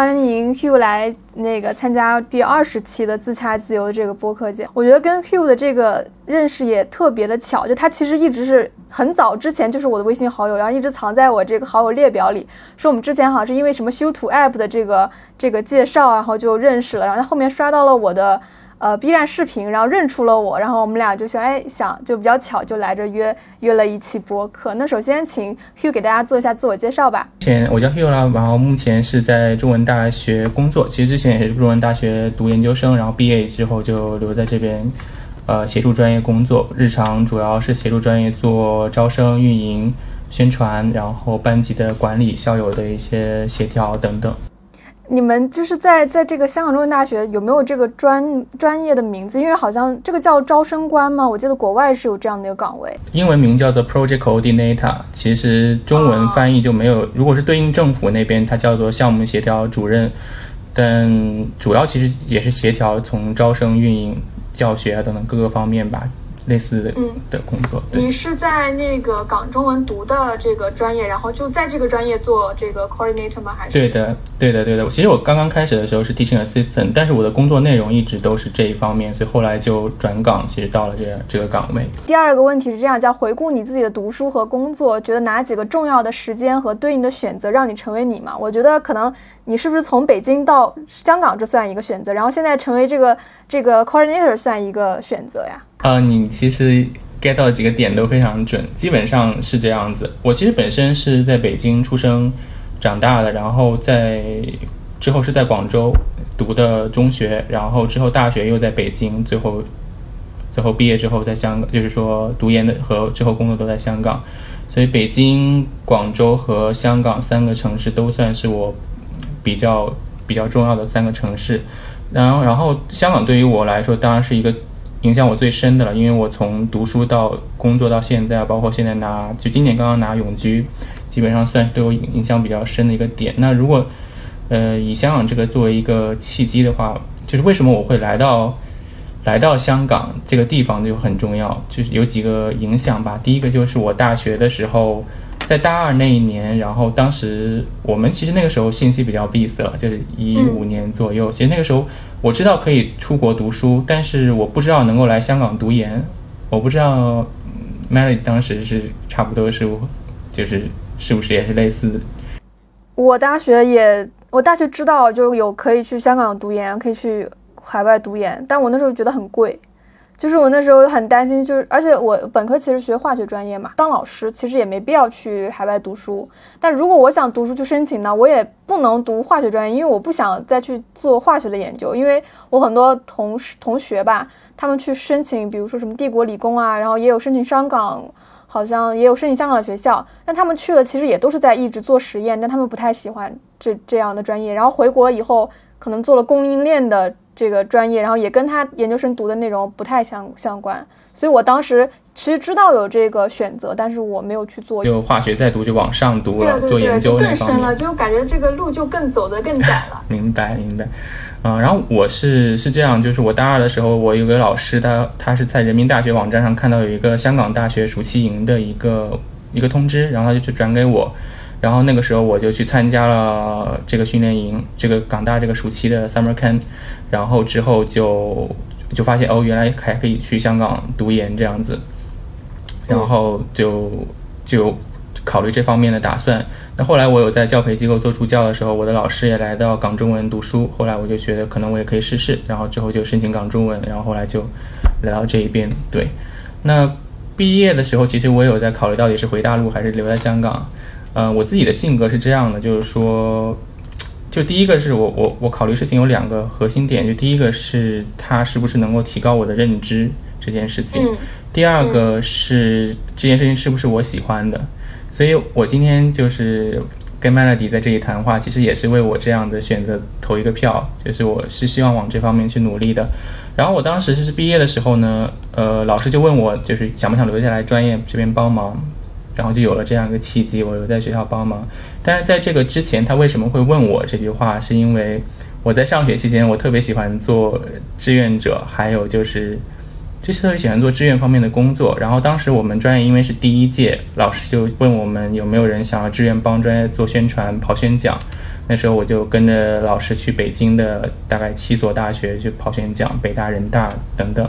欢迎 Hugh 来那个参加第二十期的自洽自由这个播客节。我觉得跟 Hugh 的这个认识也特别的巧，就他其实一直是很早之前就是我的微信好友，然后一直藏在我这个好友列表里。说我们之前好像是因为什么修图 App 的这个这个介绍，然后就认识了，然后他后面刷到了我的。呃，B 站视频，然后认出了我，然后我们俩就想，哎，想就比较巧，就来这约约了一期播客。那首先请 Hugh 给大家做一下自我介绍吧。前我叫 Hugh 啦，然后目前是在中文大学工作，其实之前也是中文大学读研究生，然后毕业之后就留在这边，呃，协助专业工作。日常主要是协助专业做招生、运营、宣传，然后班级的管理、校友的一些协调等等。你们就是在在这个香港中文大学有没有这个专专业的名字？因为好像这个叫招生官吗？我记得国外是有这样的一个岗位，英文名叫做 Project Coordinator，其实中文翻译就没有。如果是对应政府那边，它叫做项目协调主任，但主要其实也是协调从招生、运营、教学啊等等各个方面吧。类似的的工作，你是在那个港中文读的这个专业，然后就在这个专业做这个 coordinator 吗？还是对的，对的，对的。其实我刚刚开始的时候是 teaching assistant，但是我的工作内容一直都是这一方面，所以后来就转岗，其实到了这这个岗位。第二个问题是这样：叫回顾你自己的读书和工作，觉得哪几个重要的时间和对应的选择让你成为你吗？我觉得可能你是不是从北京到香港这算一个选择，然后现在成为这个这个 coordinator 算一个选择呀？啊，你其实 get 到几个点都非常准，基本上是这样子。我其实本身是在北京出生、长大的，然后在之后是在广州读的中学，然后之后大学又在北京，最后最后毕业之后在香港，就是说读研的和之后工作都在香港。所以北京、广州和香港三个城市都算是我比较比较重要的三个城市。然后，然后香港对于我来说当然是一个。影响我最深的了，因为我从读书到工作到现在，包括现在拿就今年刚刚拿永居，基本上算是对我影响比较深的一个点。那如果呃以香港这个作为一个契机的话，就是为什么我会来到来到香港这个地方就很重要，就是有几个影响吧。第一个就是我大学的时候。在大二那一年，然后当时我们其实那个时候信息比较闭塞，就是一五年左右。其实那个时候我知道可以出国读书，但是我不知道能够来香港读研。我不知道 Melody 当时是差不多是，就是是不是也是类似的？我大学也，我大学知道就有可以去香港读研，可以去海外读研，但我那时候觉得很贵。就是我那时候很担心，就是而且我本科其实学化学专业嘛，当老师其实也没必要去海外读书。但如果我想读书去申请呢，我也不能读化学专业，因为我不想再去做化学的研究。因为我很多同事同学吧，他们去申请，比如说什么帝国理工啊，然后也有申请香港，好像也有申请香港的学校。但他们去了，其实也都是在一直做实验，但他们不太喜欢这这样的专业。然后回国以后，可能做了供应链的。这个专业，然后也跟他研究生读的内容不太相相关，所以我当时其实知道有这个选择，但是我没有去做。就化学再读就往上读了，做研究那方面。更深了，就感觉这个路就更走得更窄了。明白明白，嗯，然后我是是这样，就是我大二的时候，我有个老师，他他是在人民大学网站上看到有一个香港大学暑期营的一个一个通知，然后他就去转给我。然后那个时候我就去参加了这个训练营，这个港大这个暑期的 summer camp，然后之后就就发现哦，原来还可以去香港读研这样子，然后就就考虑这方面的打算。那后来我有在教培机构做助教的时候，我的老师也来到港中文读书，后来我就觉得可能我也可以试试，然后之后就申请港中文，然后后来就来到这一边。对，那毕业的时候，其实我有在考虑到底是回大陆还是留在香港。嗯，我自己的性格是这样的，就是说，就第一个是我我我考虑事情有两个核心点，就第一个是它是不是能够提高我的认知这件事情，第二个是这件事情是不是我喜欢的，所以我今天就是跟 Melody 在这里谈话，其实也是为我这样的选择投一个票，就是我是希望往这方面去努力的。然后我当时是毕业的时候呢，呃，老师就问我，就是想不想留下来专业这边帮忙。然后就有了这样一个契机，我留在学校帮忙。但是在这个之前，他为什么会问我这句话？是因为我在上学期间，我特别喜欢做志愿者，还有就是就是特别喜欢做志愿方面的工作。然后当时我们专业因为是第一届，老师就问我们有没有人想要志愿帮专业做宣传、跑宣讲。那时候我就跟着老师去北京的大概七所大学去跑宣讲，北大、人大等等。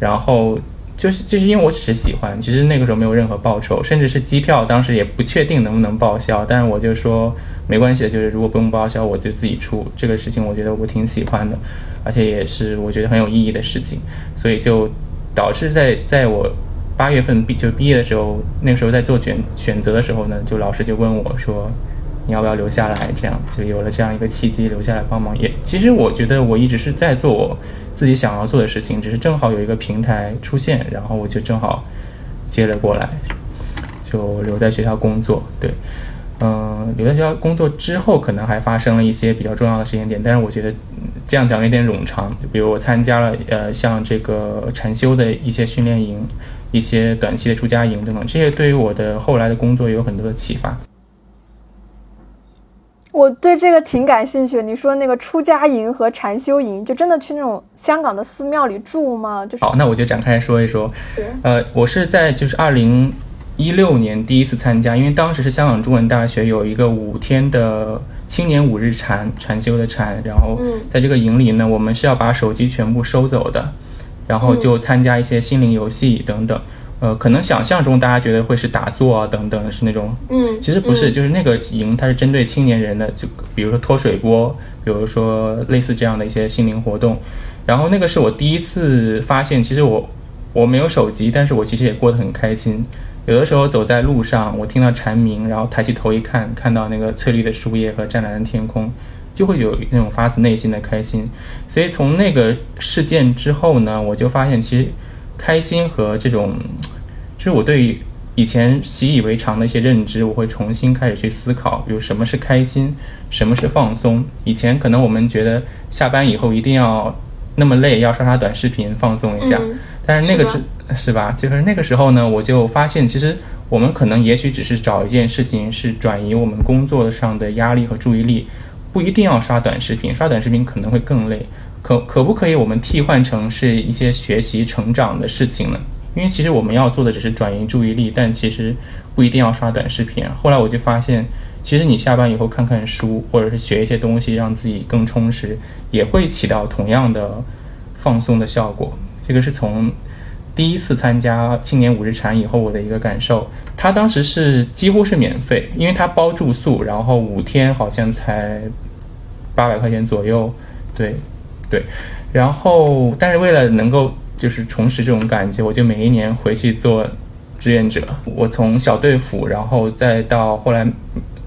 然后就是就是因为我只是喜欢，其实那个时候没有任何报酬，甚至是机票当时也不确定能不能报销。但是我就说没关系的，就是如果不用报销，我就自己出。这个事情我觉得我挺喜欢的，而且也是我觉得很有意义的事情，所以就导致在在我。八月份毕就毕业的时候，那个时候在做选选择的时候呢，就老师就问我说：“你要不要留下来？”这样就有了这样一个契机，留下来帮忙。也其实我觉得我一直是在做我自己想要做的事情，只是正好有一个平台出现，然后我就正好接了过来，就留在学校工作。对。嗯，留在学校工作之后，可能还发生了一些比较重要的时间点，但是我觉得这样讲有点冗长。就比如我参加了呃，像这个禅修的一些训练营，一些短期的出家营等等，这些对于我的后来的工作有很多的启发。我对这个挺感兴趣。你说那个出家营和禅修营，就真的去那种香港的寺庙里住吗？就是好，那我就展开说一说。呃，我是在就是二零。一六年第一次参加，因为当时是香港中文大学有一个五天的青年五日禅禅修的禅，然后在这个营里呢，我们是要把手机全部收走的，然后就参加一些心灵游戏等等。呃，可能想象中大家觉得会是打坐啊等等，是那种，嗯，其实不是，就是那个营它是针对青年人的，就比如说脱水波，比如说类似这样的一些心灵活动。然后那个是我第一次发现，其实我我没有手机，但是我其实也过得很开心。有的时候走在路上，我听到蝉鸣，然后抬起头一看，看到那个翠绿的树叶和湛蓝的天空，就会有那种发自内心的开心。所以从那个事件之后呢，我就发现其实开心和这种，就是我对于以前习以为常的一些认知，我会重新开始去思考，比如什么是开心，什么是放松。以前可能我们觉得下班以后一定要那么累，要刷刷短视频放松一下，但是那个是。是吧？就是那个时候呢，我就发现，其实我们可能也许只是找一件事情，是转移我们工作上的压力和注意力，不一定要刷短视频，刷短视频可能会更累。可可不可以我们替换成是一些学习成长的事情呢？因为其实我们要做的只是转移注意力，但其实不一定要刷短视频。后来我就发现，其实你下班以后看看书，或者是学一些东西，让自己更充实，也会起到同样的放松的效果。这个是从。第一次参加青年五日禅以后，我的一个感受，他当时是几乎是免费，因为他包住宿，然后五天好像才八百块钱左右，对，对，然后但是为了能够就是重拾这种感觉，我就每一年回去做志愿者，我从小队辅，然后再到后来。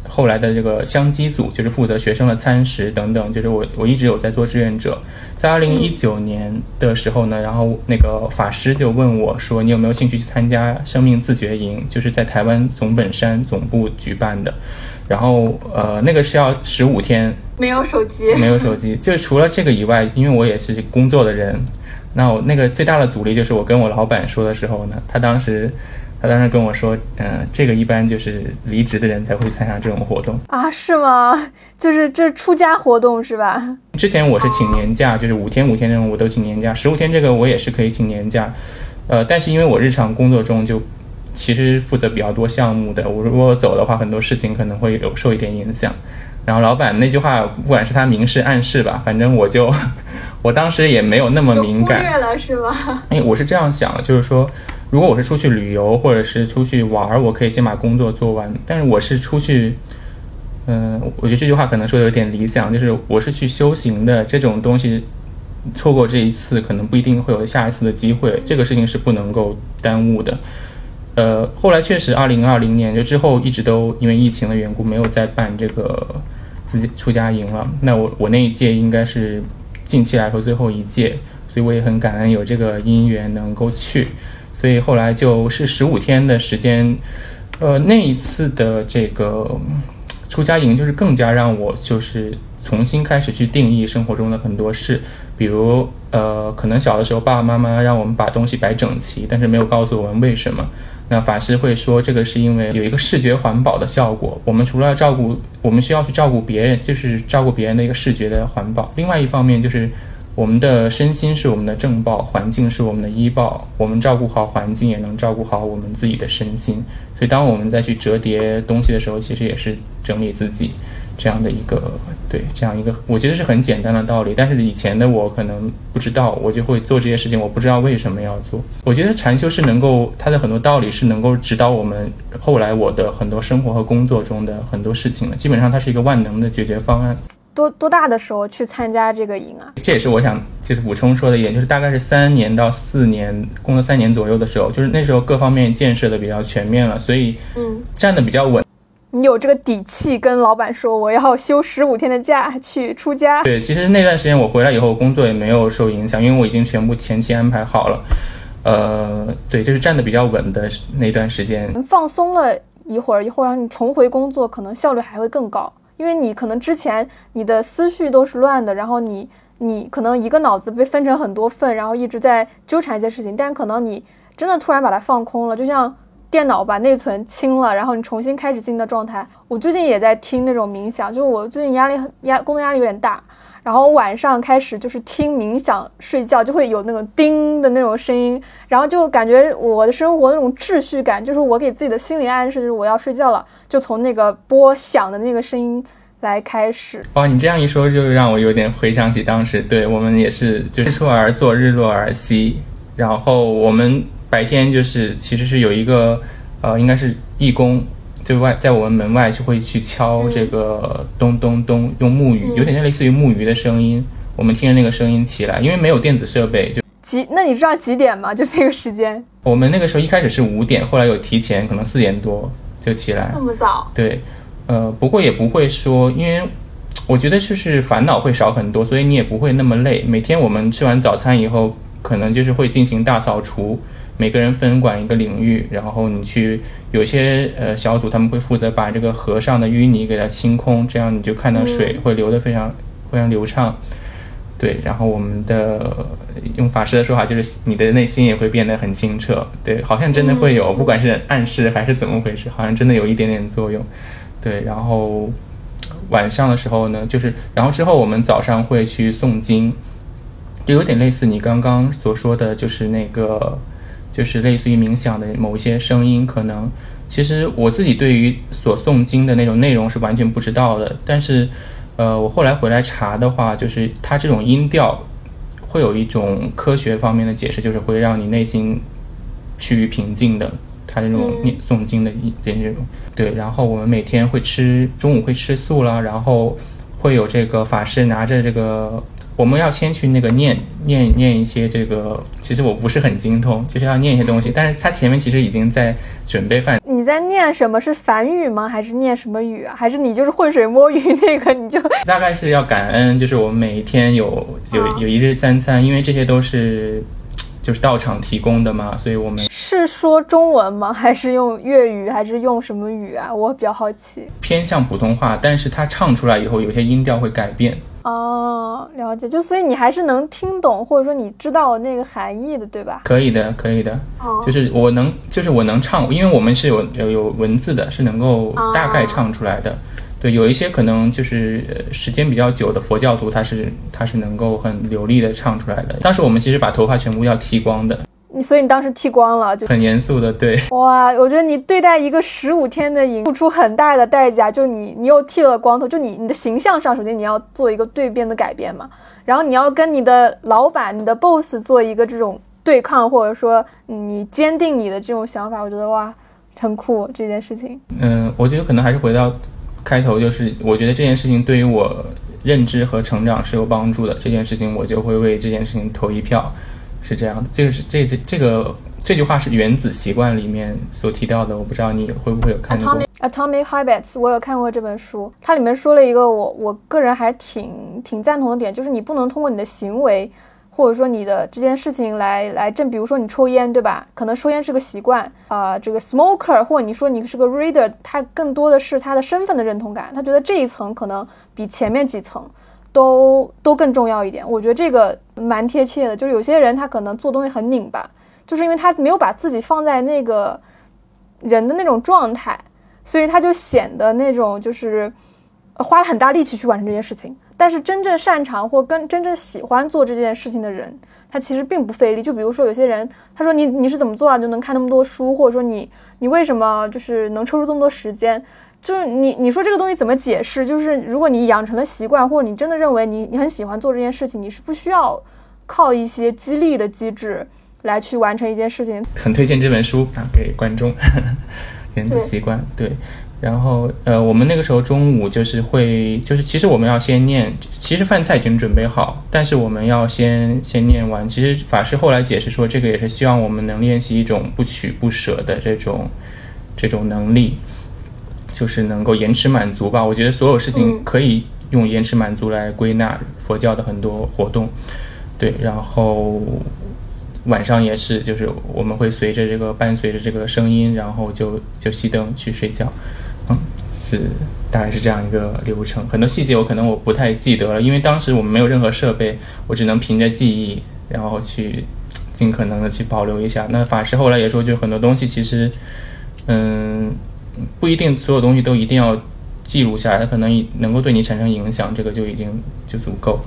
后来的这个香积组就是负责学生的餐食等等，就是我我一直有在做志愿者。在二零一九年的时候呢，然后那个法师就问我说：“你有没有兴趣去参加生命自觉营？就是在台湾总本山总部举办的。然后呃，那个是要十五天，没有手机，没有手机。就除了这个以外，因为我也是工作的人，那我那个最大的阻力就是我跟我老板说的时候呢，他当时。他当时跟我说：“嗯，这个一般就是离职的人才会参加这种活动啊，是吗？就是这出家活动是吧？之前我是请年假，就是五天五天那种我都请年假，十五天这个我也是可以请年假。呃，但是因为我日常工作中就其实负责比较多项目的，我如果走的话，很多事情可能会有受一点影响。然后老板那句话，不管是他明示暗示吧，反正我就 我当时也没有那么敏感，忽略了是吗？哎，我是这样想的，就是说。”如果我是出去旅游或者是出去玩儿，我可以先把工作做完。但是我是出去，嗯，我觉得这句话可能说的有点理想，就是我是去修行的。这种东西错过这一次，可能不一定会有下一次的机会。这个事情是不能够耽误的。呃，后来确实，二零二零年就之后一直都因为疫情的缘故，没有再办这个自己出家营了。那我我那一届应该是近期来说最后一届，所以我也很感恩有这个因缘能够去。所以后来就是十五天的时间，呃，那一次的这个出家营，就是更加让我就是重新开始去定义生活中的很多事，比如呃，可能小的时候爸爸妈妈让我们把东西摆整齐，但是没有告诉我们为什么。那法师会说，这个是因为有一个视觉环保的效果。我们除了照顾，我们需要去照顾别人，就是照顾别人的一个视觉的环保。另外一方面就是。我们的身心是我们的正报，环境是我们的医报。我们照顾好环境，也能照顾好我们自己的身心。所以，当我们再去折叠东西的时候，其实也是整理自己。这样的一个对这样一个，我觉得是很简单的道理。但是以前的我可能不知道，我就会做这些事情，我不知道为什么要做。我觉得禅修是能够它的很多道理是能够指导我们后来我的很多生活和工作中的很多事情的。基本上它是一个万能的解决方案。多多大的时候去参加这个营啊？这也是我想就是补充说的一点，就是大概是三年到四年，工作三年左右的时候，就是那时候各方面建设的比较全面了，所以嗯站的比较稳。你有这个底气跟老板说我要休十五天的假去出家？对，其实那段时间我回来以后工作也没有受影响，因为我已经全部前期安排好了。呃，对，就是站的比较稳的那段时间。放松了一会儿以后，然后你重回工作，可能效率还会更高。因为你可能之前你的思绪都是乱的，然后你你可能一个脑子被分成很多份，然后一直在纠缠一些事情。但可能你真的突然把它放空了，就像电脑把内存清了，然后你重新开始新的状态。我最近也在听那种冥想，就是我最近压力很压，工作压力有点大。然后晚上开始就是听冥想睡觉，就会有那种叮的那种声音，然后就感觉我的生活那种秩序感，就是我给自己的心理暗示，就是我要睡觉了，就从那个波响的那个声音来开始。哇，你这样一说，就让我有点回想起当时，对我们也是，就日出而作，日落而息，然后我们白天就是其实是有一个，呃，应该是义工。对外，在我们门外就会去敲这个咚咚咚，用木鱼，有点像类似于木鱼的声音。我们听着那个声音起来，因为没有电子设备，就几。那你知道几点吗？就是那个时间。我们那个时候一开始是五点，后来有提前，可能四点多就起来。那么早？对，呃，不过也不会说，因为我觉得就是烦恼会少很多，所以你也不会那么累。每天我们吃完早餐以后，可能就是会进行大扫除。每个人分管一个领域，然后你去有些呃小组，他们会负责把这个河上的淤泥给它清空，这样你就看到水会流得非常非常流畅。对，然后我们的用法师的说法就是你的内心也会变得很清澈。对，好像真的会有，不管是暗示还是怎么回事，好像真的有一点点作用。对，然后晚上的时候呢，就是然后之后我们早上会去诵经，就有点类似你刚刚所说的就是那个。就是类似于冥想的某一些声音，可能其实我自己对于所诵经的那种内容是完全不知道的。但是，呃，我后来回来查的话，就是它这种音调会有一种科学方面的解释，就是会让你内心趋于平静的。它这种念诵经的一这种对。然后我们每天会吃中午会吃素啦，然后会有这个法师拿着这个。我们要先去那个念念念一些这个，其实我不是很精通，就是要念一些东西。但是他前面其实已经在准备饭。你在念什么是梵语吗？还是念什么语啊？还是你就是浑水摸鱼那个？你就大概是要感恩，就是我们每一天有有有一日三餐，因为这些都是就是道场提供的嘛，所以我们是说中文吗？还是用粤语？还是用什么语啊？我比较好奇。偏向普通话，但是他唱出来以后，有些音调会改变。哦，了解，就所以你还是能听懂，或者说你知道那个含义的，对吧？可以的，可以的。哦，就是我能，就是我能唱，因为我们是有有有文字的，是能够大概唱出来的。对，有一些可能就是时间比较久的佛教徒，他是他是能够很流利的唱出来的。当时我们其实把头发全部要剃光的。你所以你当时剃光了，就很严肃的，对。哇，我觉得你对待一个十五天的营付出很大的代价，就你你又剃了光头，就你你的形象上，首先你要做一个对变的改变嘛，然后你要跟你的老板、你的 boss 做一个这种对抗，或者说你坚定你的这种想法，我觉得哇，很酷这件事情。嗯，我觉得可能还是回到开头，就是我觉得这件事情对于我认知和成长是有帮助的，这件事情我就会为这件事情投一票。是这样的，这个是这这这个这句话是《原子习惯》里面所提到的，我不知道你会不会有看过。Atomic Habits，我有看过这本书，它里面说了一个我我个人还挺挺赞同的点，就是你不能通过你的行为或者说你的这件事情来来证，比如说你抽烟，对吧？可能抽烟是个习惯啊，这个 smoker，或者你说你是个 reader，他更多的是他的身份的认同感，他觉得这一层可能比前面几层。都都更重要一点，我觉得这个蛮贴切的。就是有些人他可能做东西很拧巴，就是因为他没有把自己放在那个人的那种状态，所以他就显得那种就是花了很大力气去完成这件事情。但是真正擅长或跟真正喜欢做这件事情的人，他其实并不费力。就比如说有些人，他说你你是怎么做啊，就能看那么多书，或者说你你为什么就是能抽出这么多时间？就是你你说这个东西怎么解释？就是如果你养成了习惯，或者你真的认为你你很喜欢做这件事情，你是不需要靠一些激励的机制来去完成一件事情。很推荐这本书啊，给观众，《原子习惯》对。然后，呃，我们那个时候中午就是会，就是其实我们要先念，其实饭菜已经准备好，但是我们要先先念完。其实法师后来解释说，这个也是希望我们能练习一种不取不舍的这种这种能力，就是能够延迟满足吧。我觉得所有事情可以用延迟满足来归纳佛教的很多活动，对。然后晚上也是，就是我们会随着这个伴随着这个声音，然后就就熄灯去睡觉。嗯，是，大概是这样一个流程。很多细节我可能我不太记得了，因为当时我们没有任何设备，我只能凭着记忆，然后去尽可能的去保留一下。那法师后来也说，就很多东西其实，嗯，不一定所有东西都一定要记录下来，它可能能够对你产生影响，这个就已经就足够。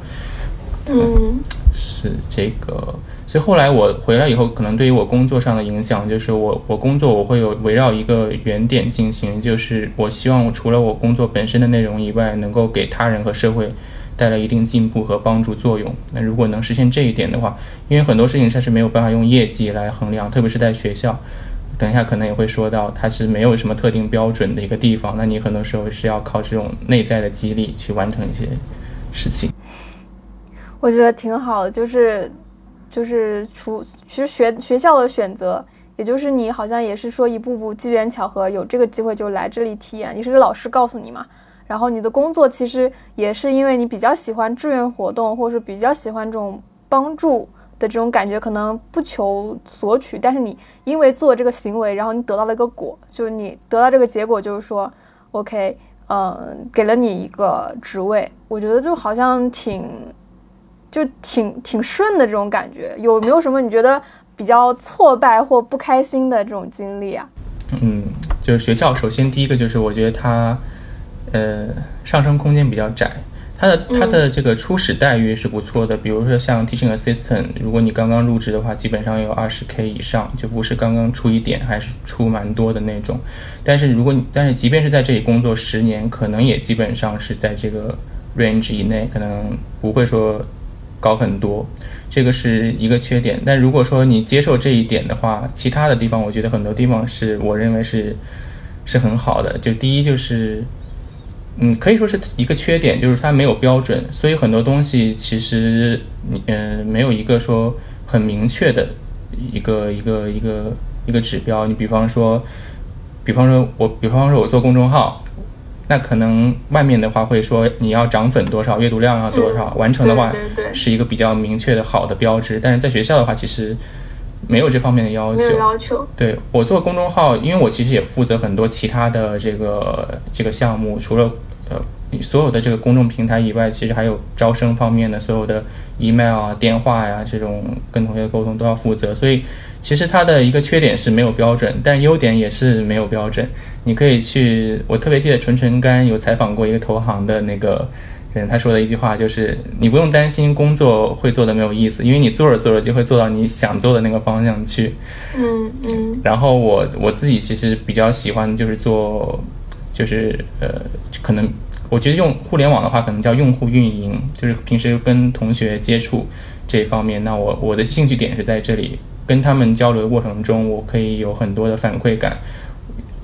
嗯，是这个。所以后来我回来以后，可能对于我工作上的影响，就是我我工作我会有围绕一个原点进行，就是我希望除了我工作本身的内容以外，能够给他人和社会带来一定进步和帮助作用。那如果能实现这一点的话，因为很多事情它是没有办法用业绩来衡量，特别是在学校，等一下可能也会说到，它是没有什么特定标准的一个地方。那你很多时候是要靠这种内在的激励去完成一些事情。我觉得挺好的，就是。就是除其实学学校的选择，也就是你好像也是说一步步机缘巧合有这个机会就来这里体验，也是个老师告诉你嘛。然后你的工作其实也是因为你比较喜欢志愿活动，或者是比较喜欢这种帮助的这种感觉，可能不求索取，但是你因为做这个行为，然后你得到了一个果，就是你得到这个结果，就是说，OK，嗯，给了你一个职位，我觉得就好像挺。就挺挺顺的这种感觉，有没有什么你觉得比较挫败或不开心的这种经历啊？嗯，就是学校，首先第一个就是我觉得它，呃，上升空间比较窄，它的它的这个初始待遇是不错的，比如说像 teaching assistant，如果你刚刚入职的话，基本上有二十 k 以上，就不是刚刚出一点，还是出蛮多的那种。但是如果你，但是即便是在这里工作十年，可能也基本上是在这个 range 以内，可能不会说。高很多，这个是一个缺点。但如果说你接受这一点的话，其他的地方我觉得很多地方是我认为是是很好的。就第一就是，嗯，可以说是一个缺点，就是它没有标准，所以很多东西其实嗯没有一个说很明确的一个一个一个一个指标。你比方说，比方说我，比方说我做公众号。那可能外面的话会说你要涨粉多少，阅读量要多少，完成的话是一个比较明确的好的标志。但是在学校的话，其实没有这方面的要求。要求。对我做公众号，因为我其实也负责很多其他的这个这个项目，除了呃所有的这个公众平台以外，其实还有招生方面的所有的 email 啊、电话呀这种跟同学沟通都要负责，所以。其实它的一个缺点是没有标准，但优点也是没有标准。你可以去，我特别记得纯纯干有采访过一个投行的那个人，他说的一句话就是：你不用担心工作会做的没有意思，因为你做着做着就会做到你想做的那个方向去。嗯嗯。然后我我自己其实比较喜欢就是做，就是呃，可能我觉得用互联网的话，可能叫用户运营，就是平时跟同学接触这方面。那我我的兴趣点是在这里。跟他们交流的过程中，我可以有很多的反馈感，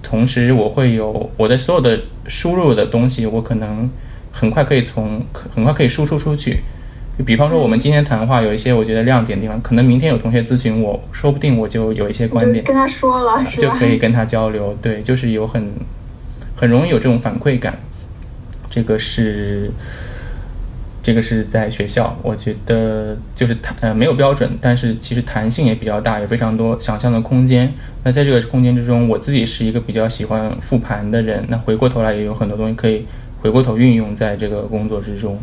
同时我会有我的所有的输入的东西，我可能很快可以从很快可以输出出去。就比方说，我们今天谈话有一些我觉得亮点地方，可能明天有同学咨询我，说不定我就有一些观点跟他说了，就可以跟他交流。对，就是有很很容易有这种反馈感，这个是。这个是在学校，我觉得就是弹呃没有标准，但是其实弹性也比较大，有非常多想象的空间。那在这个空间之中，我自己是一个比较喜欢复盘的人，那回过头来也有很多东西可以回过头运用在这个工作之中。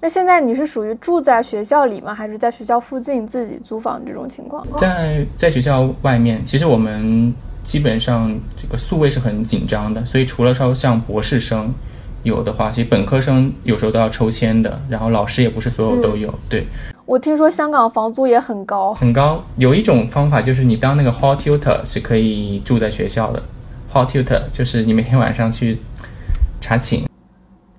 那现在你是属于住在学校里吗？还是在学校附近自己租房这种情况？在在学校外面，其实我们基本上这个宿位是很紧张的，所以除了说像博士生。有的话，其实本科生有时候都要抽签的，然后老师也不是所有都有。对，我听说香港房租也很高，很高。有一种方法就是你当那个 hall tutor 是可以住在学校的 hall tutor，就是你每天晚上去查寝、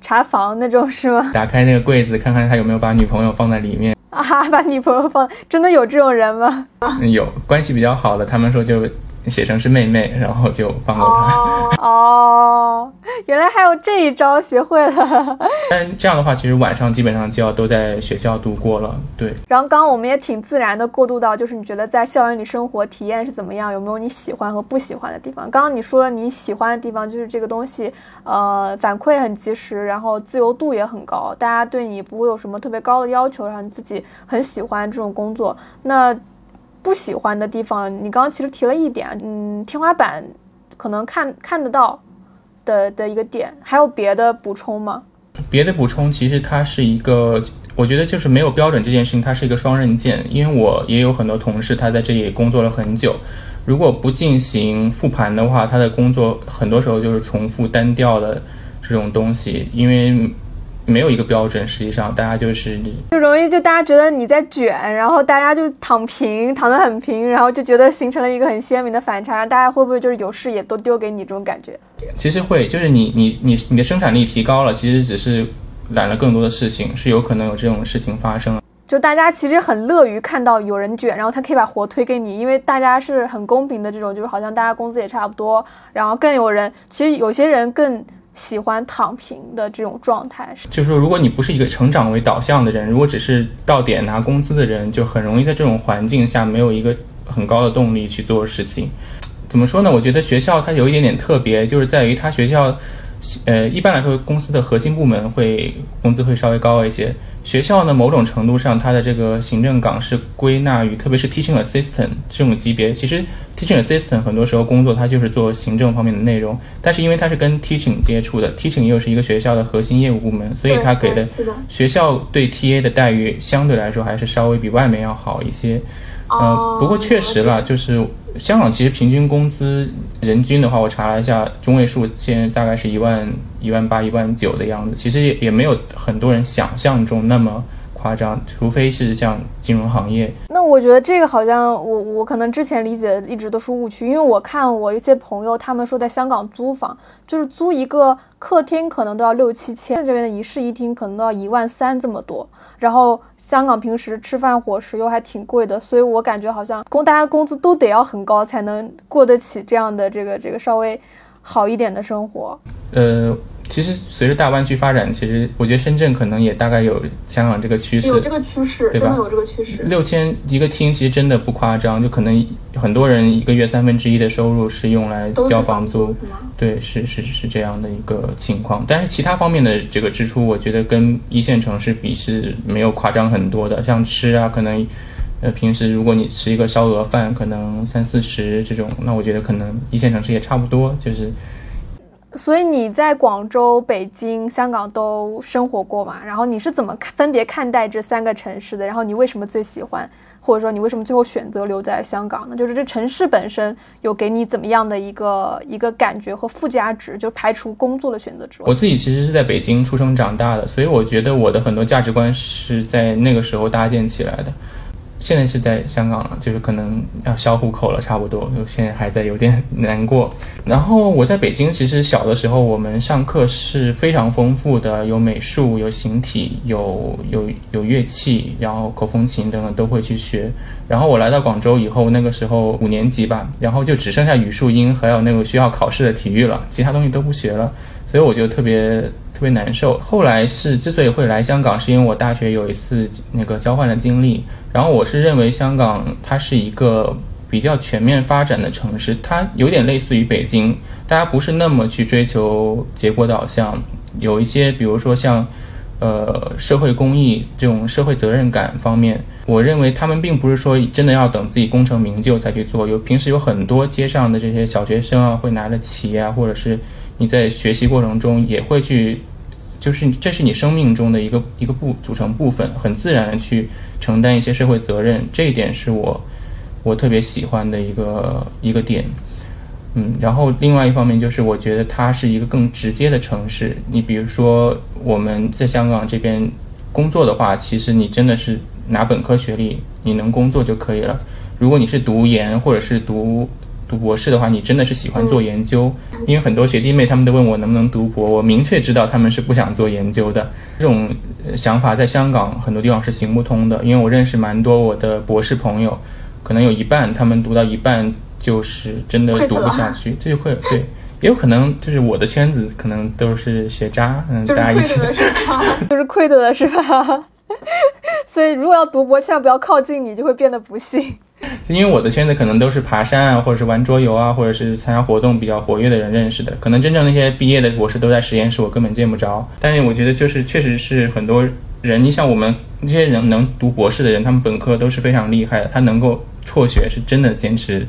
查房那种是吗？打开那个柜子，看看他有没有把女朋友放在里面。啊，把女朋友放，真的有这种人吗？有关系比较好的，他们说就。写成是妹妹，然后就放过她。哦，原来还有这一招，学会了。但这样的话，其实晚上基本上就要都在学校度过了。对。然后刚刚我们也挺自然的过渡到，就是你觉得在校园里生活体验是怎么样？有没有你喜欢和不喜欢的地方？刚刚你说你喜欢的地方就是这个东西，呃，反馈很及时，然后自由度也很高，大家对你不会有什么特别高的要求，让你自己很喜欢这种工作。那。不喜欢的地方，你刚刚其实提了一点，嗯，天花板可能看看得到的的一个点，还有别的补充吗？别的补充，其实它是一个，我觉得就是没有标准这件事情，它是一个双刃剑。因为我也有很多同事，他在这里工作了很久，如果不进行复盘的话，他的工作很多时候就是重复单调的这种东西，因为。没有一个标准，实际上大家就是就容易就大家觉得你在卷，然后大家就躺平，躺得很平，然后就觉得形成了一个很鲜明的反差，大家会不会就是有事也都丢给你这种感觉？其实会，就是你你你你的生产力提高了，其实只是揽了更多的事情，是有可能有这种事情发生。就大家其实很乐于看到有人卷，然后他可以把活推给你，因为大家是很公平的这种，就是好像大家工资也差不多，然后更有人，其实有些人更。喜欢躺平的这种状态，就是说，如果你不是一个成长为导向的人，如果只是到点拿工资的人，就很容易在这种环境下没有一个很高的动力去做事情。怎么说呢？我觉得学校它有一点点特别，就是在于它学校，呃，一般来说公司的核心部门会工资会稍微高一些。学校呢，某种程度上，它的这个行政岗是归纳于，特别是 teaching assistant 这种级别。其实 teaching assistant 很多时候工作，它就是做行政方面的内容。但是因为它是跟 teaching 接触的，teaching 又是一个学校的核心业务部门，所以它给的学校对 TA 的待遇相对来说还是稍微比外面要好一些。呃，不过确实了，就是香港其实平均工资人均的话，我查了一下，中位数现在大概是一万一万八、一万九的样子，其实也也没有很多人想象中那么。夸张，除非是像金融行业。那我觉得这个好像我我可能之前理解的一直都是误区，因为我看我一些朋友他们说在香港租房，就是租一个客厅可能都要六七千，这边的一室一厅可能都要一万三这么多。然后香港平时吃饭伙食又还挺贵的，所以我感觉好像工大家工资都得要很高才能过得起这样的这个这个稍微好一点的生活。呃。其实随着大湾区发展，其实我觉得深圳可能也大概有香港这个趋势，有这个趋势，对吧？有这个趋势。六千一个厅其实真的不夸张，就可能很多人一个月三分之一的收入是用来交房租，对，是是是这样的一个情况。但是其他方面的这个支出，我觉得跟一线城市比是没有夸张很多的。像吃啊，可能呃平时如果你吃一个烧鹅饭，可能三四十这种，那我觉得可能一线城市也差不多，就是。所以你在广州、北京、香港都生活过嘛？然后你是怎么看分别看待这三个城市的？然后你为什么最喜欢，或者说你为什么最后选择留在香港呢？就是这城市本身有给你怎么样的一个一个感觉和附加值？就排除工作的选择之外，我自己其实是在北京出生长大的，所以我觉得我的很多价值观是在那个时候搭建起来的。现在是在香港了，就是可能要销户口了，差不多。就现在还在有点难过。然后我在北京，其实小的时候我们上课是非常丰富的，有美术，有形体，有有有乐器，然后口风琴等等都会去学。然后我来到广州以后，那个时候五年级吧，然后就只剩下语数英还有那个需要考试的体育了，其他东西都不学了，所以我就特别。特别难受。后来是之所以会来香港，是因为我大学有一次那个交换的经历。然后我是认为香港它是一个比较全面发展的城市，它有点类似于北京，大家不是那么去追求结果导向，有一些比如说像呃社会公益这种社会责任感方面，我认为他们并不是说真的要等自己功成名就才去做。有平时有很多街上的这些小学生啊，会拿着旗啊，或者是。你在学习过程中也会去，就是这是你生命中的一个一个部组成部分，很自然的去承担一些社会责任，这一点是我我特别喜欢的一个一个点。嗯，然后另外一方面就是我觉得它是一个更直接的城市。你比如说我们在香港这边工作的话，其实你真的是拿本科学历你能工作就可以了。如果你是读研或者是读读博士的话，你真的是喜欢做研究。因为很多学弟妹他们都问我能不能读博，我明确知道他们是不想做研究的。这种想法在香港很多地方是行不通的，因为我认识蛮多我的博士朋友，可能有一半他们读到一半就是真的读不下去，这就会对。也有可能就是我的圈子可能都是学渣，嗯，大家一起 就是亏的了是吧？所以如果要读博，千万不要靠近你，就会变得不幸。因为我的圈子可能都是爬山啊，或者是玩桌游啊，或者是参加活动比较活跃的人认识的。可能真正那些毕业的博士都在实验室，我根本见不着。但是我觉得就是确实是很多人，你像我们这些人能读博士的人，他们本科都是非常厉害的，他能够辍学是真的坚持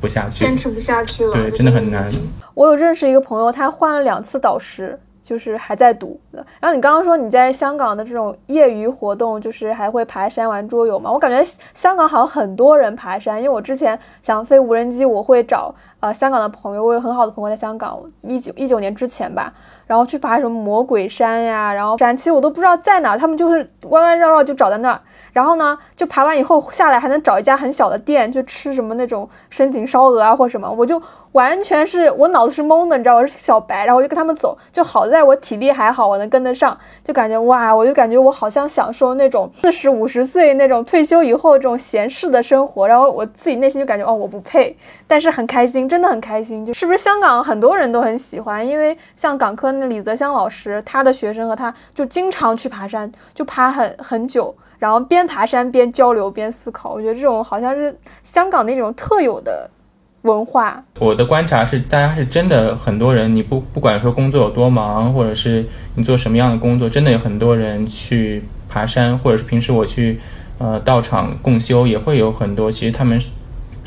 不下去，坚持不下去了。对，真的很难。我有认识一个朋友，他换了两次导师。就是还在读，然后你刚刚说你在香港的这种业余活动，就是还会爬山、玩桌游嘛？我感觉香港好像很多人爬山，因为我之前想飞无人机，我会找呃香港的朋友，我有很好的朋友在香港，一九一九年之前吧。然后去爬什么魔鬼山呀，然后山其实我都不知道在哪，他们就是弯弯绕绕就找在那儿。然后呢，就爬完以后下来还能找一家很小的店，就吃什么那种深井烧鹅啊或什么，我就完全是我脑子是懵的，你知道我是小白，然后我就跟他们走，就好在我体力还好，我能跟得上，就感觉哇，我就感觉我好像享受那种四十五十岁那种退休以后这种闲适的生活，然后我自己内心就感觉哦我不配，但是很开心，真的很开心，就是不是香港很多人都很喜欢，因为像港科那。李泽湘老师，他的学生和他就经常去爬山，就爬很很久，然后边爬山边交流边思考。我觉得这种好像是香港那种特有的文化。我的观察是，大家是真的很多人，你不不管说工作有多忙，或者是你做什么样的工作，真的有很多人去爬山，或者是平时我去呃道场共修，也会有很多。其实他们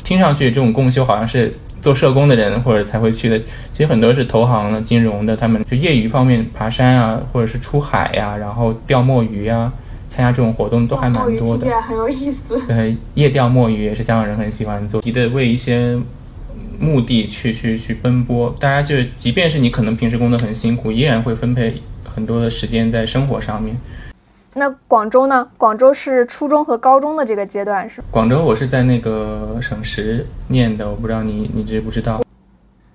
听上去这种共修好像是。做社工的人或者才会去的，其实很多是投行的、金融的，他们就业余方面爬山啊，或者是出海呀，然后钓墨鱼呀，参加这种活动都还蛮多的。很有意思。对，夜钓墨鱼也是香港人很喜欢做，急的为一些目的去去去奔波。大家就是，即便是你可能平时工作很辛苦，依然会分配很多的时间在生活上面。那广州呢？广州是初中和高中的这个阶段是？广州我是在那个省实念的，我不知道你你知不知道？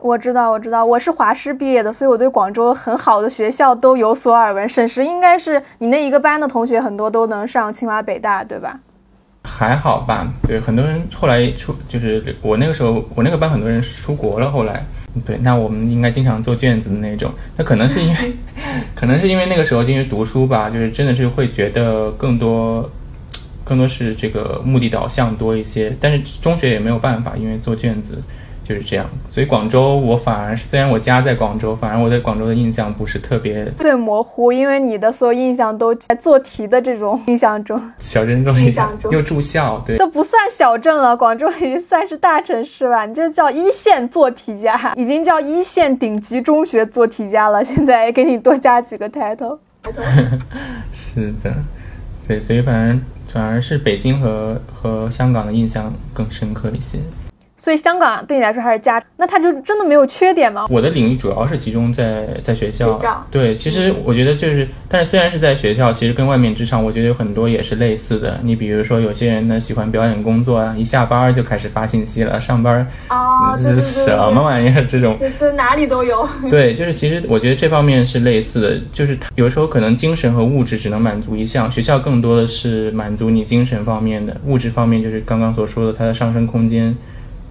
我知道，我知道，我是华师毕业的，所以我对广州很好的学校都有所耳闻。沈石应该是你那一个班的同学很多都能上清华北大，对吧？还好吧，对，很多人后来出，就是我那个时候，我那个班很多人出国了。后来，对，那我们应该经常做卷子的那种。那可能是因为，可能是因为那个时候因为读书吧，就是真的是会觉得更多，更多是这个目的导向多一些。但是中学也没有办法，因为做卷子。就是这样，所以广州我反而是，虽然我家在广州，反而我对广州的印象不是特别对模糊，因为你的所有印象都在做题的这种印象中，小镇中印象中。又住校，对，都不算小镇了，广州已经算是大城市了，你就叫一线做题家，已经叫一线顶级中学做题家了，现在给你多加几个 title，是的，对，所以反而反而是北京和和香港的印象更深刻一些。所以香港对你来说还是家，那它就真的没有缺点吗？我的领域主要是集中在在学校。学校对，其实我觉得就是，但是虽然是在学校，其实跟外面职场，我觉得有很多也是类似的。你比如说，有些人呢喜欢表演工作啊，一下班就开始发信息了，上班啊，是什么玩意儿？这种这哪里都有。对，就是其实我觉得这方面是类似的，就是有时候可能精神和物质只能满足一项，学校更多的是满足你精神方面的，物质方面就是刚刚所说的它的上升空间。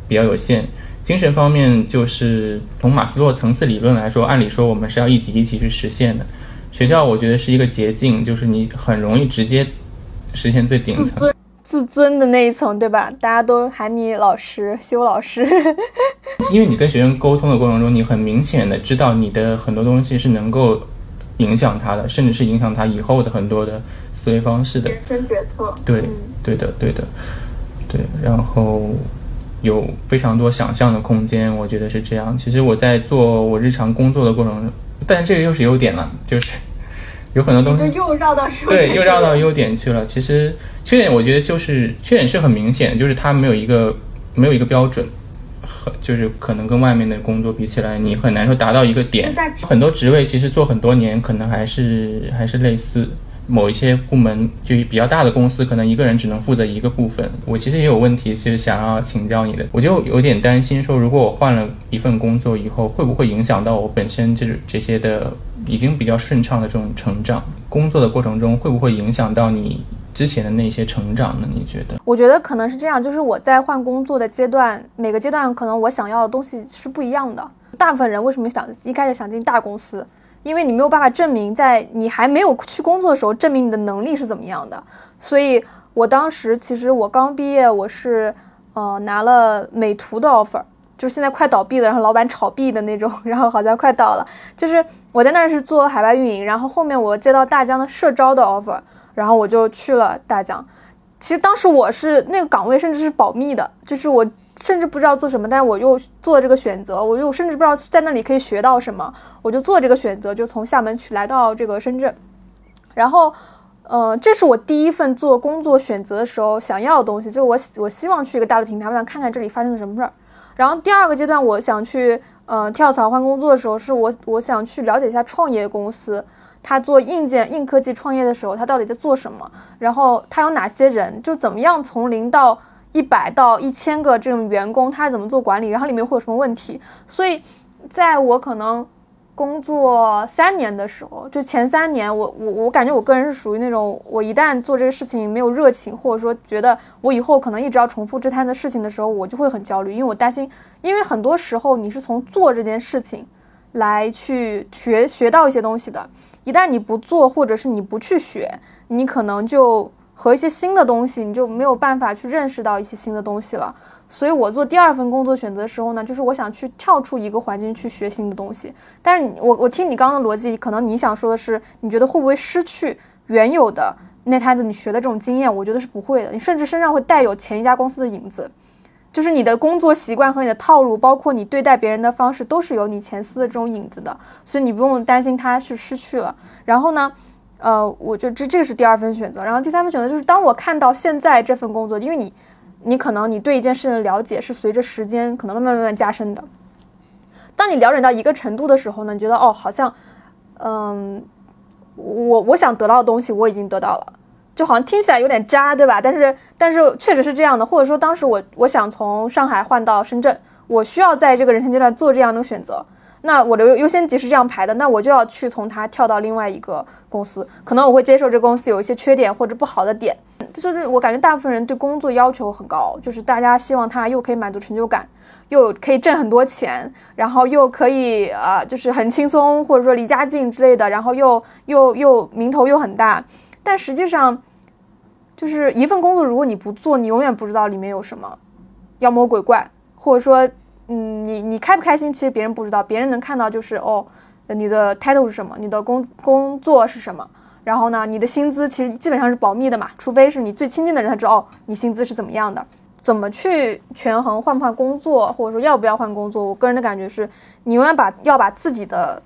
比较有限，精神方面就是从马斯洛层次理论来说，按理说我们是要一级一级去实现的。学校我觉得是一个捷径，就是你很容易直接实现最顶层自尊的那一层，对吧？大家都喊你老师、修老师。因为你跟学生沟通的过程中，你很明显的知道你的很多东西是能够影响他的，甚至是影响他以后的很多的思维方式的。人生决策。对，对的，对的，对，然后。有非常多想象的空间，我觉得是这样。其实我在做我日常工作的过程中，但这个又是优点了，就是 有很多东西又绕到对，又绕到优点去了。其实缺点我觉得就是缺点是很明显，就是它没有一个没有一个标准，很就是可能跟外面的工作比起来，你很难说达到一个点。很多职位其实做很多年，可能还是还是类似。某一些部门就比较大的公司，可能一个人只能负责一个部分。我其实也有问题，其实想要请教你的，我就有点担心说，如果我换了一份工作以后，会不会影响到我本身就是这些的已经比较顺畅的这种成长？工作的过程中会不会影响到你之前的那些成长呢？你觉得？我觉得可能是这样，就是我在换工作的阶段，每个阶段可能我想要的东西是不一样的。大部分人为什么想一开始想进大公司？因为你没有办法证明，在你还没有去工作的时候，证明你的能力是怎么样的。所以我当时其实我刚毕业，我是呃拿了美图的 offer，就是现在快倒闭了，然后老板炒币的那种，然后好像快倒了。就是我在那儿是做海外运营，然后后面我接到大疆的社招的 offer，然后我就去了大疆。其实当时我是那个岗位甚至是保密的，就是我。甚至不知道做什么，但我又做这个选择，我又甚至不知道在那里可以学到什么，我就做这个选择，就从厦门去来到这个深圳。然后，呃，这是我第一份做工作选择的时候想要的东西，就我我希望去一个大的平台，我想看看这里发生了什么事儿。然后第二个阶段，我想去呃跳槽换工作的时候，是我我想去了解一下创业公司，他做硬件硬科技创业的时候，他到底在做什么，然后他有哪些人，就怎么样从零到。一百到一千个这种员工，他是怎么做管理？然后里面会有什么问题？所以，在我可能工作三年的时候，就前三年，我我我感觉我个人是属于那种，我一旦做这个事情没有热情，或者说觉得我以后可能一直要重复这摊的事情的时候，我就会很焦虑，因为我担心，因为很多时候你是从做这件事情来去学学到一些东西的，一旦你不做，或者是你不去学，你可能就。和一些新的东西，你就没有办法去认识到一些新的东西了。所以我做第二份工作选择的时候呢，就是我想去跳出一个环境去学新的东西。但是我我听你刚刚的逻辑，可能你想说的是，你觉得会不会失去原有的那摊子你学的这种经验？我觉得是不会的，你甚至身上会带有前一家公司的影子，就是你的工作习惯和你的套路，包括你对待别人的方式，都是有你前司的这种影子的。所以你不用担心它是失去了。然后呢？呃，我就这这是第二份选择，然后第三份选择就是当我看到现在这份工作，因为你，你可能你对一件事情的了解是随着时间可能慢慢慢慢加深的。当你了解到一个程度的时候呢，你觉得哦，好像，嗯，我我想得到的东西我已经得到了，就好像听起来有点渣，对吧？但是但是确实是这样的，或者说当时我我想从上海换到深圳，我需要在这个人生阶段做这样的选择。那我的优先级是这样排的，那我就要去从它跳到另外一个公司，可能我会接受这公司有一些缺点或者不好的点，就是我感觉大部分人对工作要求很高，就是大家希望他又可以满足成就感，又可以挣很多钱，然后又可以啊，就是很轻松或者说离家近之类的，然后又又又名头又很大，但实际上，就是一份工作如果你不做，你永远不知道里面有什么妖魔鬼怪，或者说。嗯，你你开不开心，其实别人不知道，别人能看到就是哦，你的 title 是什么，你的工工作是什么，然后呢，你的薪资其实基本上是保密的嘛，除非是你最亲近的人他知道哦，你薪资是怎么样的，怎么去权衡换不换工作，或者说要不要换工作，我个人的感觉是，你永远把要把自己的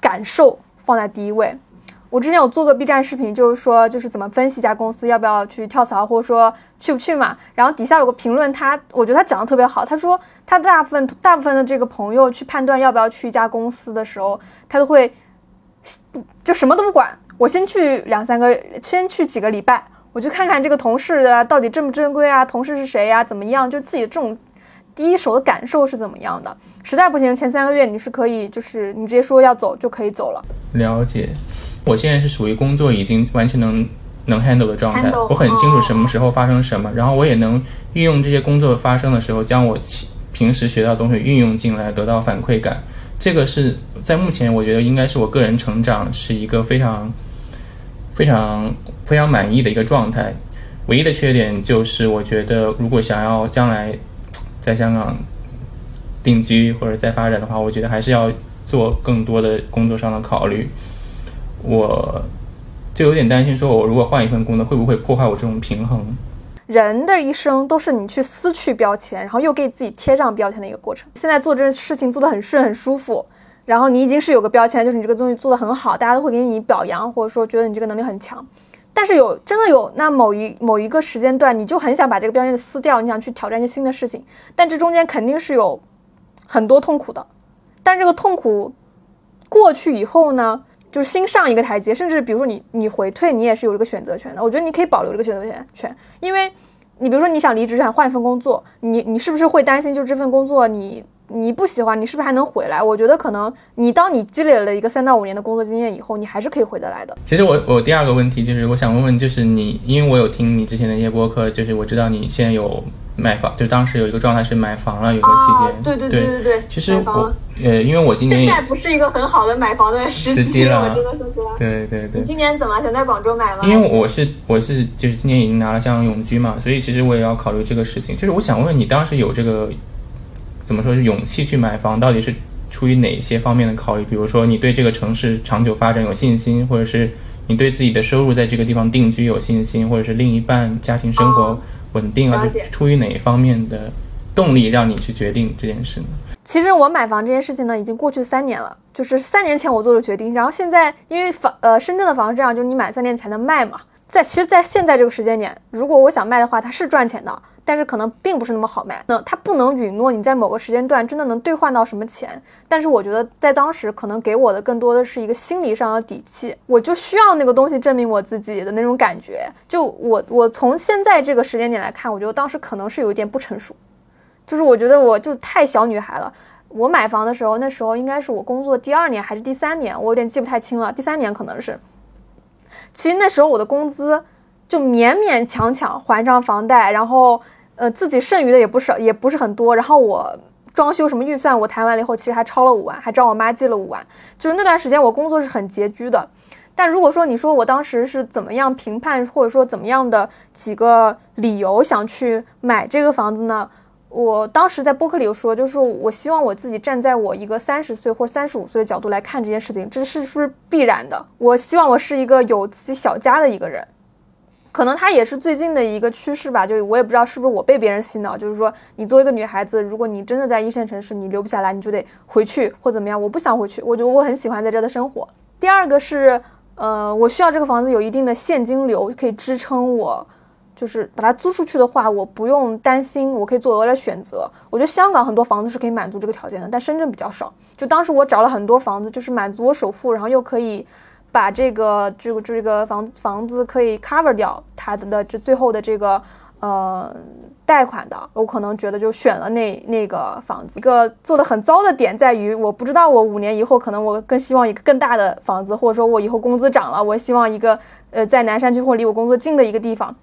感受放在第一位。我之前有做过 B 站视频，就是说就是怎么分析一家公司要不要去跳槽，或者说去不去嘛。然后底下有个评论，他我觉得他讲的特别好。他说他大部分大部分的这个朋友去判断要不要去一家公司的时候，他都会不就什么都不管，我先去两三个，先去几个礼拜，我去看看这个同事啊到底正不正规啊，同事是谁呀，怎么样，就自己的这种第一手的感受是怎么样的。实在不行，前三个月你是可以，就是你直接说要走就可以走了。了解。我现在是属于工作已经完全能能 handle 的状态，我很清楚什么时候发生什么，然后我也能运用这些工作发生的时候，将我平时学到的东西运用进来，得到反馈感。这个是在目前我觉得应该是我个人成长是一个非常非常非常满意的一个状态。唯一的缺点就是我觉得如果想要将来在香港定居或者再发展的话，我觉得还是要做更多的工作上的考虑。我就有点担心，说我如果换一份工作，会不会破坏我这种平衡？人的一生都是你去撕去标签，然后又给自己贴上标签的一个过程。现在做这事情做得很顺很舒服，然后你已经是有个标签，就是你这个东西做得很好，大家都会给你表扬，或者说觉得你这个能力很强。但是有真的有那某一某一个时间段，你就很想把这个标签撕掉，你想去挑战一些新的事情，但这中间肯定是有很多痛苦的。但这个痛苦过去以后呢？就是新上一个台阶，甚至比如说你你回退，你也是有这个选择权的。我觉得你可以保留这个选择权权，因为你比如说你想离职想换一份工作，你你是不是会担心就这份工作你你不喜欢，你是不是还能回来？我觉得可能你当你积累了一个三到五年的工作经验以后，你还是可以回得来的。其实我我第二个问题就是我想问问，就是你，因为我有听你之前的一些播客，就是我知道你现在有买房，就当时有一个状态是买房了，有个期间，啊对对对对对其实我呃，因为我今年现在不是一个很好的买房的时机了 真的说实话。对对对你，今年怎么想在广州买吗？因为我是我是就是今年已经拿了香港永居嘛，所以其实我也要考虑这个事情。就是我想问问你，当时有这个怎么说是勇气去买房，到底是出于哪些方面的考虑？比如说你对这个城市长久发展有信心，或者是你对自己的收入在这个地方定居有信心，或者是另一半家庭生活哦稳定啊，了解是出于哪一方面的动力让你去决定这件事呢？其实我买房这件事情呢，已经过去三年了，就是三年前我做的决定，然后现在因为房呃深圳的房子这样，就是你买三年才能卖嘛。在其实，在现在这个时间点，如果我想卖的话，它是赚钱的，但是可能并不是那么好卖。那它不能允诺你在某个时间段真的能兑换到什么钱，但是我觉得在当时可能给我的更多的是一个心理上的底气，我就需要那个东西证明我自己的那种感觉。就我我从现在这个时间点来看，我觉得当时可能是有一点不成熟。就是我觉得我就太小女孩了。我买房的时候，那时候应该是我工作第二年还是第三年，我有点记不太清了。第三年可能是。其实那时候我的工资就勉勉强强还上房贷，然后呃自己剩余的也不少，也不是很多。然后我装修什么预算，我谈完了以后，其实还超了五万，还找我妈借了五万。就是那段时间我工作是很拮据的。但如果说你说我当时是怎么样评判，或者说怎么样的几个理由想去买这个房子呢？我当时在播客里有说，就是我希望我自己站在我一个三十岁或三十五岁的角度来看这件事情，这是不是必然的？我希望我是一个有自己小家的一个人，可能它也是最近的一个趋势吧。就我也不知道是不是我被别人洗脑，就是说你作为一个女孩子，如果你真的在一线城市，你留不下来，你就得回去或怎么样。我不想回去，我觉得我很喜欢在这的生活。第二个是，呃，我需要这个房子有一定的现金流，可以支撑我。就是把它租出去的话，我不用担心，我可以做额外的选择。我觉得香港很多房子是可以满足这个条件的，但深圳比较少。就当时我找了很多房子，就是满足我首付，然后又可以把这个这个这个房房子可以 cover 掉它的的这最后的这个呃贷款的，我可能觉得就选了那那个房子。一个做的很糟的点在于，我不知道我五年以后可能我更希望一个更大的房子，或者说我以后工资涨了，我希望一个呃在南山区或离我工作近的一个地方。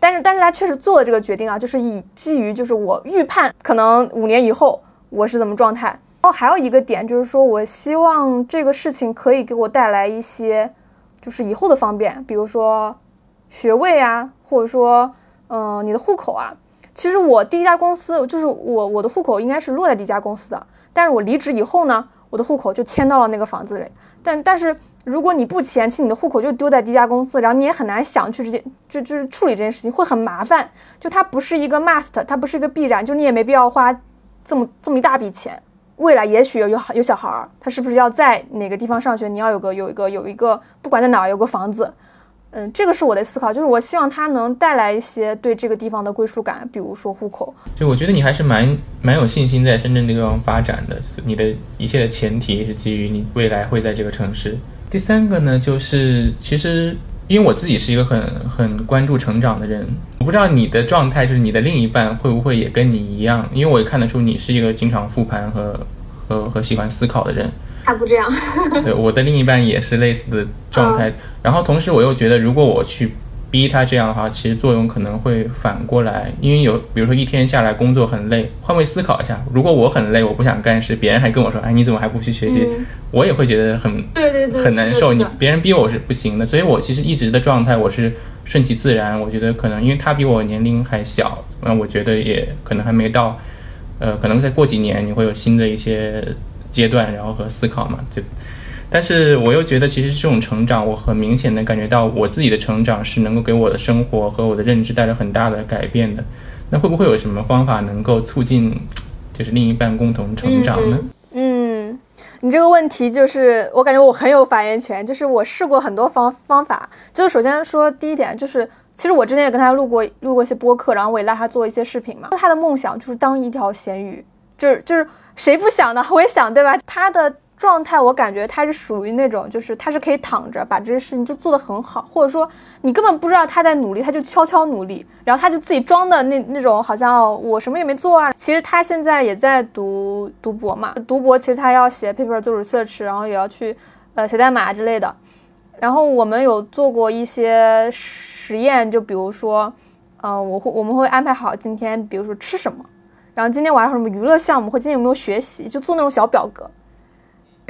但是，但是他确实做了这个决定啊，就是以基于就是我预判可能五年以后我是怎么状态。然后还有一个点就是说，我希望这个事情可以给我带来一些就是以后的方便，比如说学位啊，或者说嗯、你的户口啊。其实我第一家公司就是我我的户口应该是落在第一家公司的，但是我离职以后呢，我的户口就迁到了那个房子里。但但是如果你不前期，你的户口就丢在第一家公司，然后你也很难想去这件就就是处理这件事情，会很麻烦。就它不是一个 must，它不是一个必然，就你也没必要花这么这么一大笔钱。未来也许有有有小孩儿，他是不是要在哪个地方上学？你要有个有一个有一个，不管在哪儿有个房子。嗯，这个是我的思考，就是我希望它能带来一些对这个地方的归属感，比如说户口。就我觉得你还是蛮蛮有信心在深圳这个地方发展的，你的一切的前提是基于你未来会在这个城市。第三个呢，就是其实因为我自己是一个很很关注成长的人，我不知道你的状态就是你的另一半会不会也跟你一样，因为我也看得出你是一个经常复盘和和和喜欢思考的人。他不这样，对，我的另一半也是类似的状态。然后同时我又觉得，如果我去逼他这样的话，其实作用可能会反过来。因为有，比如说一天下来工作很累，换位思考一下，如果我很累，我不想干事，别人还跟我说，哎，你怎么还不去学习？嗯我也会觉得很对对对，很难受。你别人逼我是不行的，所以我其实一直的状态我是顺其自然。我觉得可能因为他比我年龄还小，那我觉得也可能还没到，呃，可能再过几年你会有新的一些阶段，然后和思考嘛，就。但是我又觉得，其实这种成长，我很明显的感觉到我自己的成长是能够给我的生活和我的认知带来很大的改变的。那会不会有什么方法能够促进，就是另一半共同成长呢？嗯，你这个问题就是我感觉我很有发言权，就是我试过很多方方法，就是首先说第一点就是，其实我之前也跟他录过录过一些播客，然后我也拉他做一些视频嘛。他的梦想就是当一条咸鱼，就是就是谁不想呢？我也想，对吧？他的状态，我感觉他是属于那种，就是他是可以躺着把这些事情就做得很好，或者说你根本不知道他在努力，他就悄悄努力，然后他就自己装的那那种，好像我什么也没做啊。其实他现在也在读读博嘛，读博其实他要写 paper 做 research，然后也要去呃写代码之类的。然后我们有做过一些实验，就比如说，呃，我会我们会安排好今天，比如说吃什么，然后今天晚上什么娱乐项目，或今天有没有学习，就做那种小表格。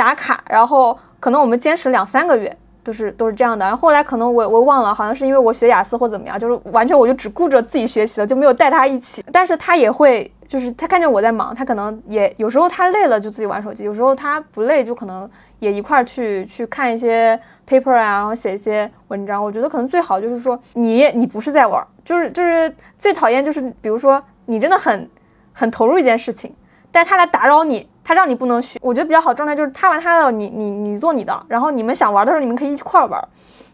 打卡，然后可能我们坚持两三个月都是都是这样的，然后后来可能我我忘了，好像是因为我学雅思或怎么样，就是完全我就只顾着自己学习了，就没有带他一起。但是他也会，就是他看见我在忙，他可能也有时候他累了就自己玩手机，有时候他不累就可能也一块儿去去看一些 paper 啊，然后写一些文章。我觉得可能最好就是说你你不是在玩，就是就是最讨厌就是比如说你真的很很投入一件事情，但是他来打扰你。他让你不能学，我觉得比较好状态就是他玩他的，你你你做你的，然后你们想玩的时候你们可以一块玩。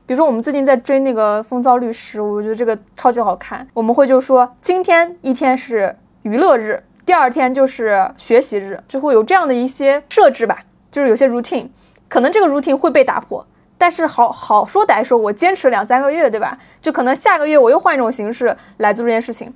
比如说我们最近在追那个《风骚律师》，我觉得这个超级好看。我们会就说今天一天是娱乐日，第二天就是学习日，就会有这样的一些设置吧。就是有些 routine，可能这个 routine 会被打破，但是好好说歹说，我坚持两三个月，对吧？就可能下个月我又换一种形式来做这件事情。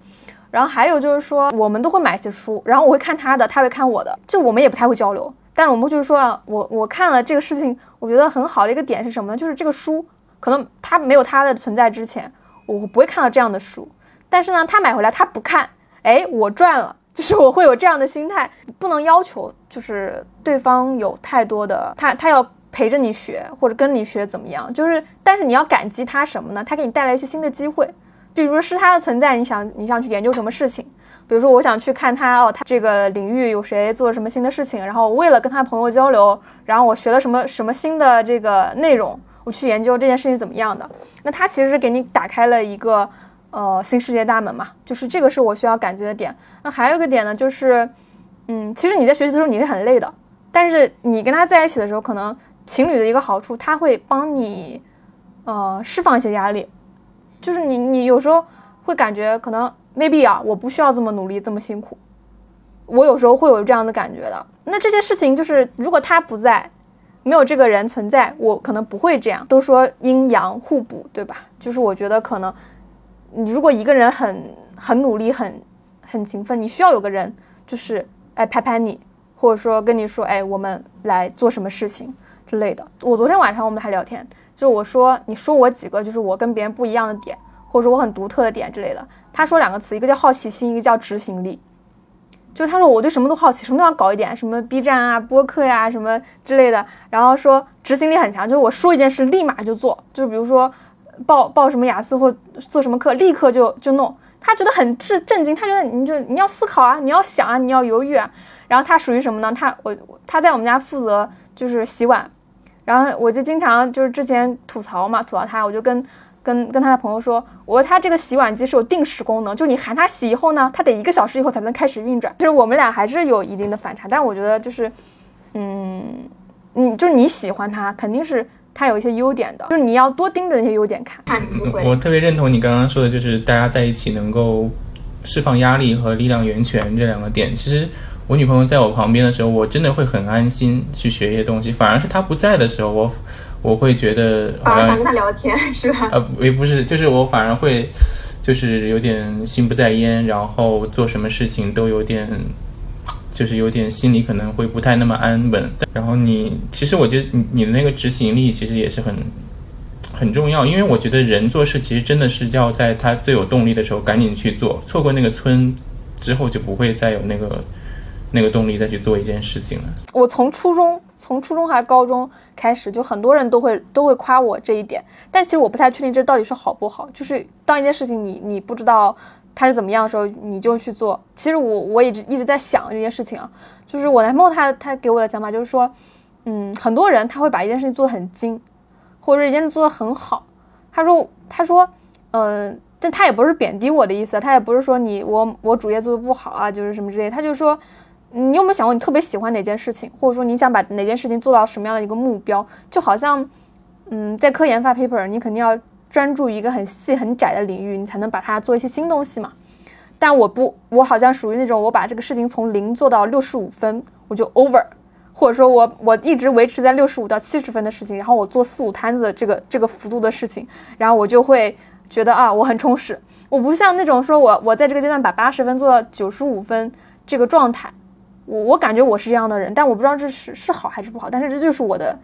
然后还有就是说，我们都会买一些书，然后我会看他的，他会看我的，就我们也不太会交流。但是我们就是说，我我看了这个事情，我觉得很好的一个点是什么呢？就是这个书可能他没有他的存在之前，我不会看到这样的书。但是呢，他买回来他不看，哎，我赚了，就是我会有这样的心态，不能要求就是对方有太多的，他他要陪着你学或者跟你学怎么样，就是但是你要感激他什么呢？他给你带来一些新的机会。比如是他的存在，你想你想去研究什么事情？比如说我想去看他哦，他这个领域有谁做什么新的事情，然后为了跟他朋友交流，然后我学了什么什么新的这个内容，我去研究这件事情怎么样的？那他其实是给你打开了一个呃新世界大门嘛，就是这个是我需要感激的点。那还有一个点呢，就是嗯，其实你在学习的时候你会很累的，但是你跟他在一起的时候，可能情侣的一个好处，他会帮你呃释放一些压力。就是你，你有时候会感觉可能 maybe 啊，我不需要这么努力，这么辛苦。我有时候会有这样的感觉的。那这些事情就是，如果他不在，没有这个人存在，我可能不会这样。都说阴阳互补，对吧？就是我觉得可能，你如果一个人很很努力，很很勤奋，你需要有个人，就是哎拍拍你，或者说跟你说，哎，我们来做什么事情之类的。我昨天晚上我们还聊天。就我说，你说我几个，就是我跟别人不一样的点，或者说我很独特的点之类的。他说两个词，一个叫好奇心，一个叫执行力。就他说我对什么都好奇，什么都要搞一点，什么 B 站啊、播客呀什么之类的。然后说执行力很强，就是我说一件事立马就做，就是比如说报报什么雅思或做什么课，立刻就就弄。他觉得很震震惊，他觉得你就你要思考啊，你要想啊，你要犹豫啊。然后他属于什么呢？他我他在我们家负责就是洗碗。然后我就经常就是之前吐槽嘛，吐槽他，我就跟跟跟他的朋友说，我说他这个洗碗机是有定时功能，就是你喊他洗以后呢，他得一个小时以后才能开始运转。就是我们俩还是有一定的反差，但我觉得就是，嗯，你就是你喜欢他，肯定是他有一些优点的，就是你要多盯着那些优点看。我特别认同你刚刚说的，就是大家在一起能够释放压力和力量源泉这两个点，其实。我女朋友在我旁边的时候，我真的会很安心去学一些东西。反而是她不在的时候，我我会觉得好像跟她聊天是吧？呃，也不是，就是我反而会就是有点心不在焉，然后做什么事情都有点，就是有点心里可能会不太那么安稳。然后你其实我觉得你你的那个执行力其实也是很很重要，因为我觉得人做事其实真的是要在他最有动力的时候赶紧去做，错过那个村之后就不会再有那个。那个动力再去做一件事情了。我从初中，从初中还是高中开始，就很多人都会都会夸我这一点。但其实我不太确定这到底是好不好。就是当一件事情你你不知道它是怎么样的时候，你就去做。其实我我一直一直在想这件事情啊，就是我男朋友他他给我的想法就是说，嗯，很多人他会把一件事情做得很精，或者一件事做得很好。他说他说，嗯，但他也不是贬低我的意思，他也不是说你我我主业做的不好啊，就是什么之类，他就说。你有没有想过，你特别喜欢哪件事情，或者说你想把哪件事情做到什么样的一个目标？就好像，嗯，在科研发 paper，你肯定要专注于一个很细很窄的领域，你才能把它做一些新东西嘛。但我不，我好像属于那种，我把这个事情从零做到六十五分，我就 over，或者说我我一直维持在六十五到七十分的事情，然后我做四五摊子这个这个幅度的事情，然后我就会觉得啊，我很充实。我不像那种说我我在这个阶段把八十分做到九十五分这个状态，我我感觉我是这样的人，但我不知道这是是好还是不好，但是这就是我的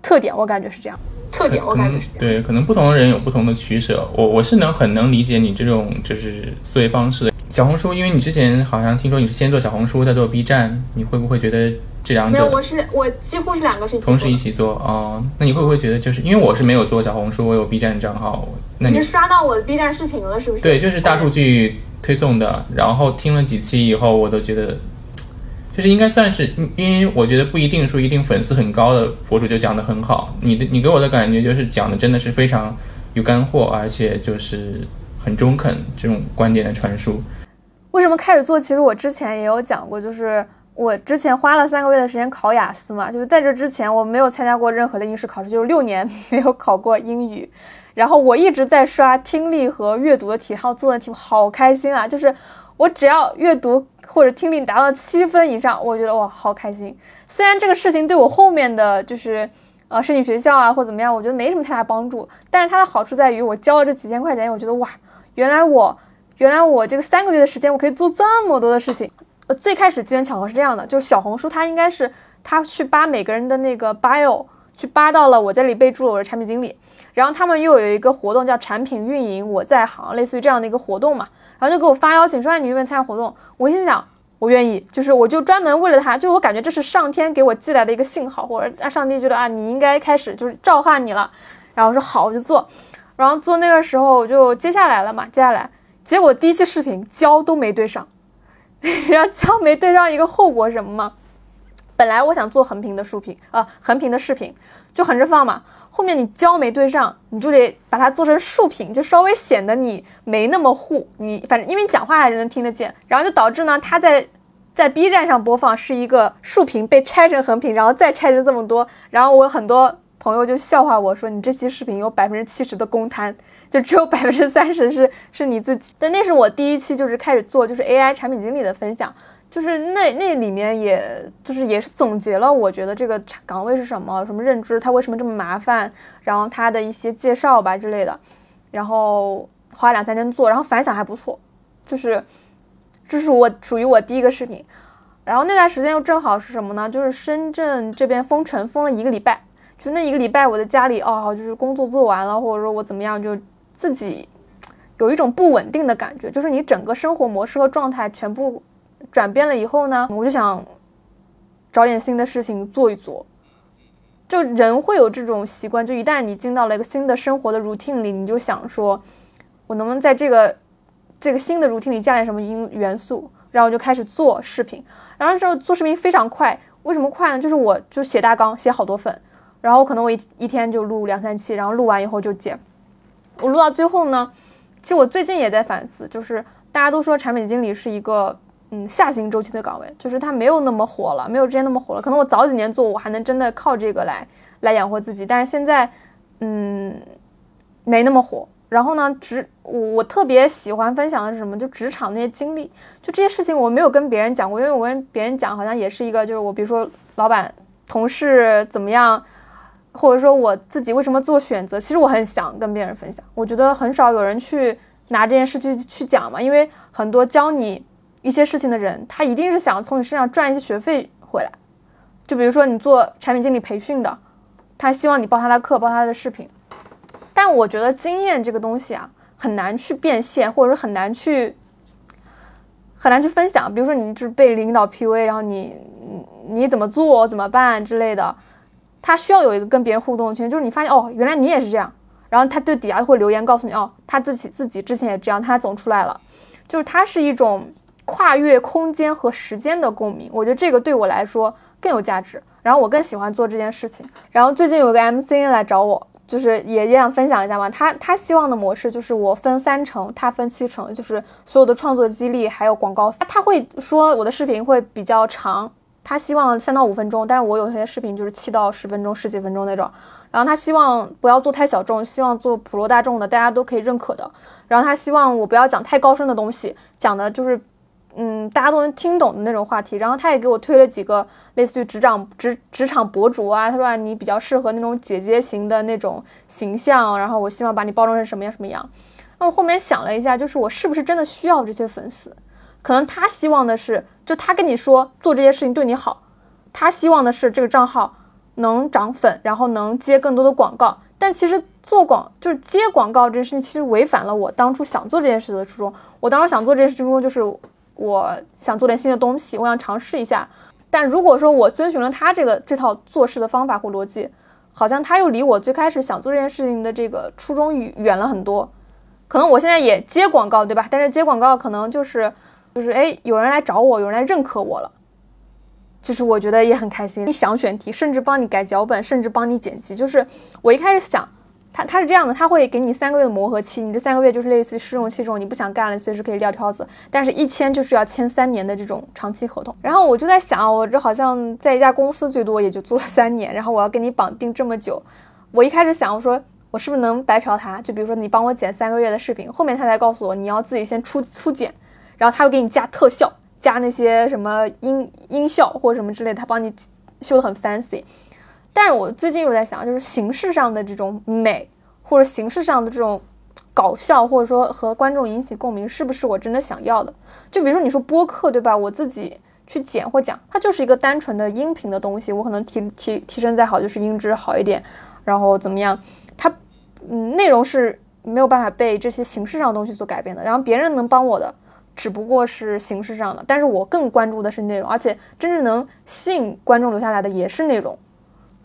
特点，我感觉是这样。特点我感觉是这对，可能不同的人有不同的取舍。我我是能很能理解你这种就是思维方式的。小红书，因为你之前好像听说你是先做小红书再做 B 站，你会不会觉得这两没有，我是我几乎是两个是同时一起做啊、那你会不会觉得就是因为我是没有做小红书，我有 B 站账号，那你你是刷到我的 B 站视频了是不是？对，就是大数据推送的，然后听了几期以后，我都觉得，就是应该算是，因为我觉得不一定说一定粉丝很高的博主就讲得很好，你的你给我的感觉就是讲的真的是非常有干货，而且就是很中肯这种观点的传输。为什么开始做？其实我之前也有讲过，就是我之前花了三个月的时间考雅思嘛，就是在这之前我没有参加过任何的应试考试，就是六年 没有考过英语。然后我一直在刷听力和阅读的题，然后做的题好开心啊！就是我只要阅读或者听力达到七分以上，我觉得哇好开心。虽然这个事情对我后面的就是呃申请学校啊或怎么样，我觉得没什么太大帮助，但是它的好处在于我交了这几千块钱，我觉得哇，原来我原来我这个三个月的时间我可以做这么多的事情。呃，最开始机缘巧合是这样的，就是小红书它应该是它去扒每个人的那个 bio，去扒到了我这里备注了我是产品经理，然后他们又有一个活动叫产品运营我在行，类似于这样的一个活动嘛，然后就给我发邀请说，哎，你愿不愿意参加活动？我心想。我愿意，就是我就专门为了他，就我感觉这是上天给我寄来的一个信号，或者啊上帝觉得啊你应该开始就是召唤你了，然后我说好我就做，然后做那个时候我就接下来了嘛，接下来结果第一期视频焦都没对上，然后焦没对上一个后果什么吗？本来我想做横屏的竖屏啊、横屏的视频就横着放嘛，后面你焦没对上，你就得把它做成竖屏，就稍微显得你没那么糊，你反正因为你讲话还是能听得见，然后就导致呢它在 在 B 站上播放是一个竖屏被拆成横屏，然后再拆成这么多，然后我很多朋友就笑话我说你这期视频有百分之七十的公摊。就只有 百分之三十是是你自己，对，那是我第一期就是开始做就是 AI 产品经理的分享，就是那那里面也就是也是总结了我觉得这个岗位是什么，什么认知，它为什么这么麻烦，然后它的一些介绍吧之类的，然后花两三天做，然后反响还不错，就是这是我属于我第一个视频，然后那段时间又正好是什么呢？就是深圳这边封城封了一个礼拜，就那一个礼拜我在家里哦，就是工作做完了，或者说我怎么样就。自己有一种不稳定的感觉，就是你整个生活模式和状态全部转变了以后呢，我就想找点新的事情做一做。就人会有这种习惯，就一旦你进到了一个新的生活的 routine 里，你就想说，我能不能在这个这个新的 routine 里加点什么因元素，然后就开始做视频。然后之后做视频非常快，为什么快呢？就是我就写大纲，写好多份，然后可能我一一天就录两三期，然后录完以后就剪。我录到最后呢，其实我最近也在反思，就是大家都说产品经理是一个嗯下行周期的岗位，就是它没有那么火了，没有之前那么火了。可能我早几年做，我还能真的靠这个来来养活自己，但是现在嗯没那么火。然后呢，职我我特别喜欢分享的是什么？就职场那些经历，就这些事情我没有跟别人讲过，因为我跟别人讲好像也是一个，就是我比如说老板、同事怎么样。或者说我自己为什么做选择，其实我很想跟别人分享。我觉得很少有人去拿这件事去去讲嘛，因为很多教你一些事情的人，他一定是想从你身上赚一些学费回来。就比如说你做产品经理培训的，他希望你报他的课，报他的视频。但我觉得经验这个东西啊，很难去变现，或者说很难去很难去分享。比如说你就是被领导 PUA，然后你你怎么做怎么办之类的。他需要有一个跟别人互动的圈，就是你发现哦，原来你也是这样，然后他对底下会留言告诉你哦，他自己自己之前也这样，他总出来了，就是它是一种跨越空间和时间的共鸣，我觉得这个对我来说更有价值，然后我更喜欢做这件事情。然后最近有个 MCN 来找我，就是也也想分享一下嘛，他他希望的模式就是我分三成，他分七成，就是所有的创作激励还有广告，他会说我的视频会比较长。他希望三到五分钟，但是我有些视频就是七到十分钟、十几分钟那种。然后他希望不要做太小众，希望做普罗大众的，大家都可以认可的。然后他希望我不要讲太高深的东西，讲的就是嗯，大家都能听懂的那种话题。然后他也给我推了几个类似于职场职职场博主啊，他说，你比较适合那种姐姐型的那种形象，然后我希望把你包装成什么样什么样。那我后面想了一下，就是我是不是真的需要这些粉丝？可能他希望的是，就他跟你说做这些事情对你好，他希望的是这个账号能涨粉，然后能接更多的广告。但其实做广就是接广告这件事情，其实违反了我当初想做这件事的初衷。我当时想做这件事初衷就是，我想做点新的东西，我想尝试一下。但如果说我遵循了他这个这套做事的方法或逻辑，好像他又离我最开始想做这件事情的这个初衷远了很多。可能我现在也接广告，对吧？但是接广告可能就是就是哎，有人来找我，有人来认可我了，就是我觉得也很开心。你想选题，甚至帮你改脚本，甚至帮你剪辑。就是我一开始想，他他是这样的，他会给你三个月的磨合期，你这三个月就是类似于试用期这种，你不想干了，随时可以撂挑子。但是一签就是要签三年的这种长期合同。然后我就在想，我这好像在一家公司最多也就做了三年，然后我要跟你绑定这么久。我一开始想，我说。我是不是能白嫖他？就比如说你帮我剪三个月的视频，后面他才告诉我你要自己先出出剪，然后他会给你加特效，加那些什么音音效或者什么之类的，他帮你修的很 fancy。但是我最近又在想，就是形式上的这种美，或者形式上的这种搞笑，或者说和观众引起共鸣，是不是我真的想要的？就比如说你说播客对吧？我自己去剪或讲，它就是一个单纯的音频的东西，我可能提提提升再好，就是音质好一点，然后怎么样？它。嗯，内容是没有办法被这些形式上的东西所改变的。然后别人能帮我的，只不过是形式上的，但是我更关注的是内容，而且真正能吸引观众留下来的也是内容。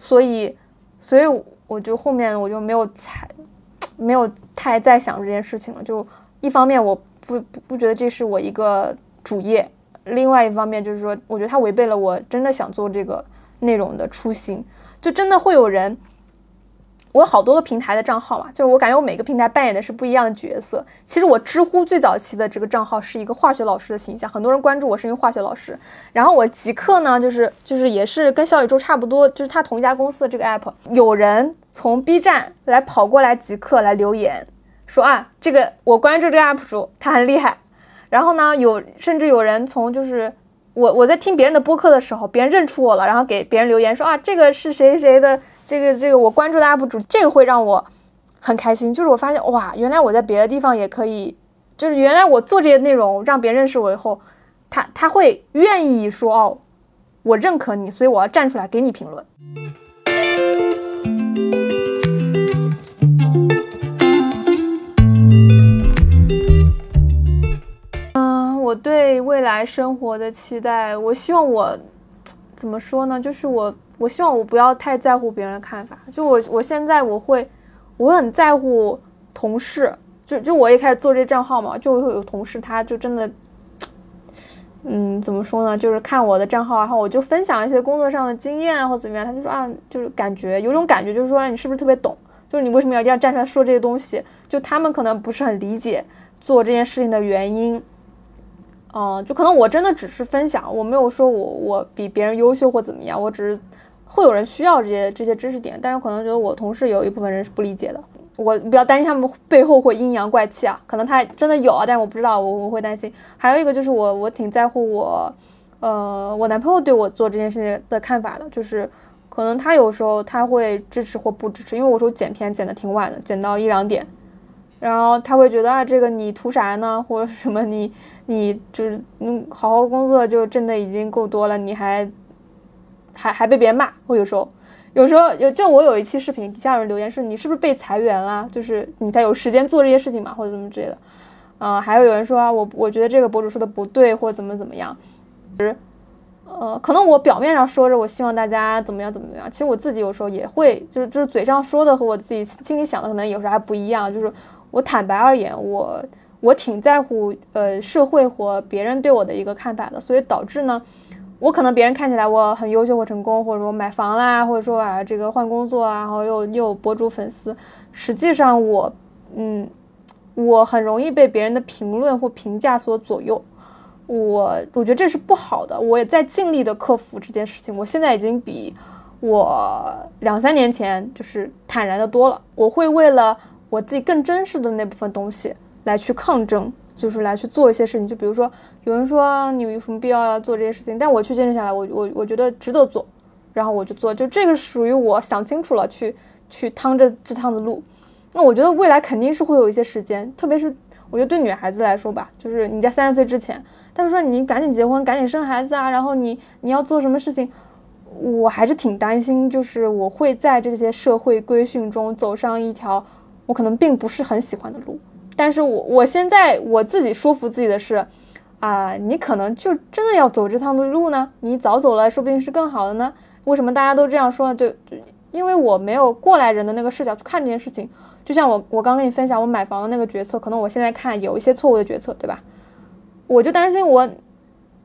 所以，所以我就后面我就没有太没有太再想这件事情了。就一方面我不不不觉得这是我一个主业，另外一方面就是说，我觉得它违背了我真的想做这个内容的初心。就真的会有人。我有好多个平台的账号嘛，就是我感觉我每个平台扮演的是不一样的角色。其实我知乎最早期的这个账号是一个化学老师的形象，很多人关注我是因为化学老师。然后我极客呢，就是就是也是跟小宇宙差不多，就是他同一家公司的这个 app。有人从 B 站来跑过来极客来留言，说啊，这个我关注这个 UP 主，他很厉害。然后呢，有甚至有人从就是我我在听别人的播客的时候，别人认出我了，然后给别人留言说啊，这个是谁谁的。这个这个我关注的 UP 主，这个会让我很开心。就是我发现哇，原来我在别的地方也可以，就是原来我做这些内容让别人认识我以后，他他会愿意说哦，我认可你，所以我要站出来给你评论。嗯，我对未来生活的期待，我希望我怎么说呢？就是我。我希望我不要太在乎别人的看法。就我，我现在我会，我很在乎同事。就就我一开始做这账号嘛，就会有同事，他就真的，嗯，怎么说呢？就是看我的账号，然后我就分享一些工作上的经验啊，或怎么样，他就说啊，就是感觉有种感觉，就是说你是不是特别懂？就是你为什么要一定要站出来说这些东西？就他们可能不是很理解做这件事情的原因。嗯，就可能我真的只是分享，我没有说我我比别人优秀或怎么样，我只是。会有人需要这些这些知识点，但是可能觉得我同事有一部分人是不理解的，我比较担心他们背后会阴阳怪气啊。可能他真的有啊，但是我不知道，我我会担心。还有一个就是我我挺在乎我，呃，我男朋友对我做这件事情的看法的，就是可能他有时候他会支持或不支持，因为我说剪片剪的挺晚的，剪到一两点，然后他会觉得啊，这个你图啥呢？或者什么你你就是嗯好好工作就挣的已经够多了，你还。还还被别人骂，我有时候，有时候有就我有一期视频，底下有人留言说你是不是被裁员了？就是你才有时间做这些事情嘛，或者怎么之类的。啊，还有有人说啊，我我觉得这个博主说的不对，或者怎么怎么样。其实，呃，可能我表面上说着我希望大家怎么样怎么怎么样，其实我自己有时候也会，就是就是嘴上说的和我自己心里想的可能有时候还不一样。就是我坦白而言，我我挺在乎呃社会或别人对我的一个看法的，所以导致呢。我可能别人看起来我很优秀或成功，或者说买房啦，或者说啊这个换工作啊，然后又又有博主粉丝，实际上我，嗯，我很容易被别人的评论或评价所左右，我我觉得这是不好的，我也在尽力的克服这件事情，我现在已经比我两三年前就是坦然的多了，我会为了我自己更真实的那部分东西来去抗争。就是来去做一些事情。就比如说，有人说你有什么必要要做这些事情，但我去坚持下来，我我我觉得值得做，然后我就做。就这个属于我想清楚了，去去趟这这趟子路。那我觉得未来肯定是会有一些时间，特别是我觉得对女孩子来说吧，就是你在三十岁之前，他们说你赶紧结婚，赶紧生孩子啊，然后你你要做什么事情。我还是挺担心，就是我会在这些社会规训中走上一条我可能并不是很喜欢的路。但是我我现在我自己说服自己的是，啊，你可能就真的要走这趟的路呢？你早走了，说不定是更好的呢。为什么大家都这样说呢？就就因为我没有过来人的那个视角去看这件事情。就像我我刚跟你分享我买房的那个决策，可能我现在看有一些错误的决策，对吧？我就担心我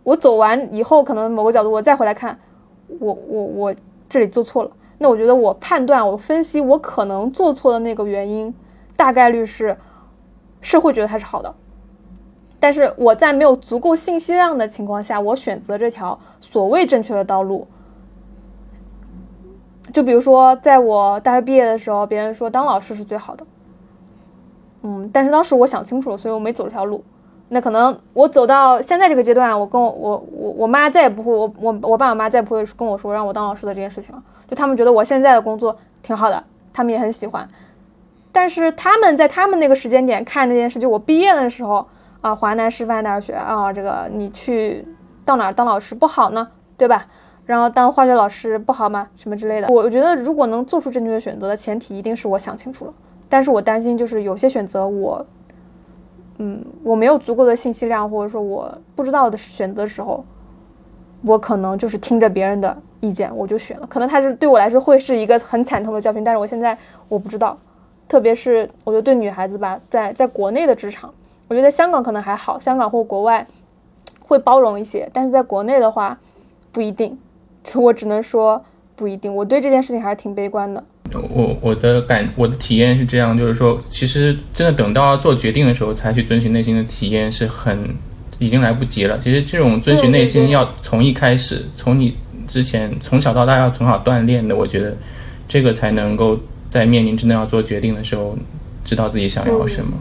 我走完以后，可能某个角度我再回来看。我我我这里做错了，那我觉得我判断我分析我可能做错的那个原因，大概率是社会觉得它是好的，但是我在没有足够信息量的情况下，我选择这条所谓正确的道路。就比如说，在我大学毕业的时候，别人说当老师是最好的，嗯，但是当时我想清楚了，所以我没走这条路。那可能我走到现在这个阶段，我跟我我我我妈再也不会，我我我爸我妈再也不会跟我说让我当老师的这件事情了。就他们觉得我现在的工作挺好的，他们也很喜欢。但是他们在他们那个时间点看那件事，就我毕业的时候啊，华南师范大学啊，这个你去到哪儿当老师不好呢，对吧？然后当化学老师不好吗？什么之类的。我觉得如果能做出正确的选择的前提，一定是我想清楚了。但是我担心就是有些选择我。嗯，我没有足够的信息量，或者说我不知道的选择时候，我可能就是听着别人的意见，我就选了。可能他是对我来说会是一个很惨痛的教训，但是我现在我不知道。特别是我觉得对女孩子吧，在在国内的职场，我觉得香港可能还好，香港或国外会包容一些，但是在国内的话不一定。我只能说不一定。我对这件事情还是挺悲观的。我我的感我的体验是这样，就是说，其实真的等到做决定的时候才去遵循内心的体验是很已经来不及了。其实这种遵循内心要从一开始，从你之前从小到大要从小锻炼的，我觉得这个才能够在面临真的要做决定的时候，知道自己想要什么。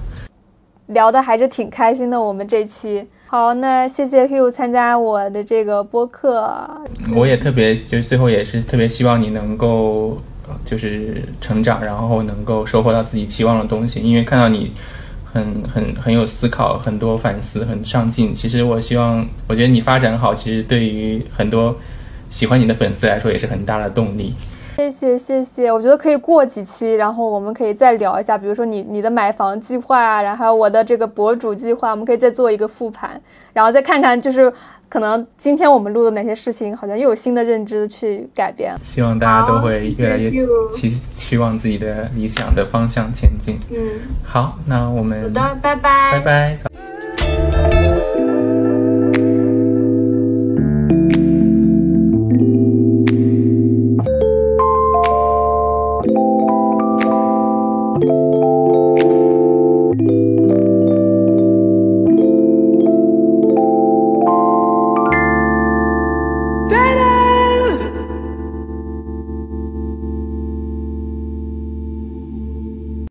聊的还是挺开心的，我们这期好，那谢谢 Hugh 参加我的这个播客。我也特别就是最后也是特别希望你能够。就是成长，然后能够收获到自己期望的东西。因为看到你很很很有思考，很多反思，很上进。其实我希望，我觉得你发展好，其实对于很多喜欢你的粉丝来说也是很大的动力。谢谢谢谢，我觉得可以过几期，然后我们可以再聊一下，比如说你你的买房计划啊，然后还有我的这个博主计划，我们可以再做一个复盘，然后再看看就是。可能今天我们录的哪些事情，好像又有新的认知去改变。希望大家都会越来越期期望自己的理想的方向前进。嗯，好，那我们好的，拜拜，拜拜。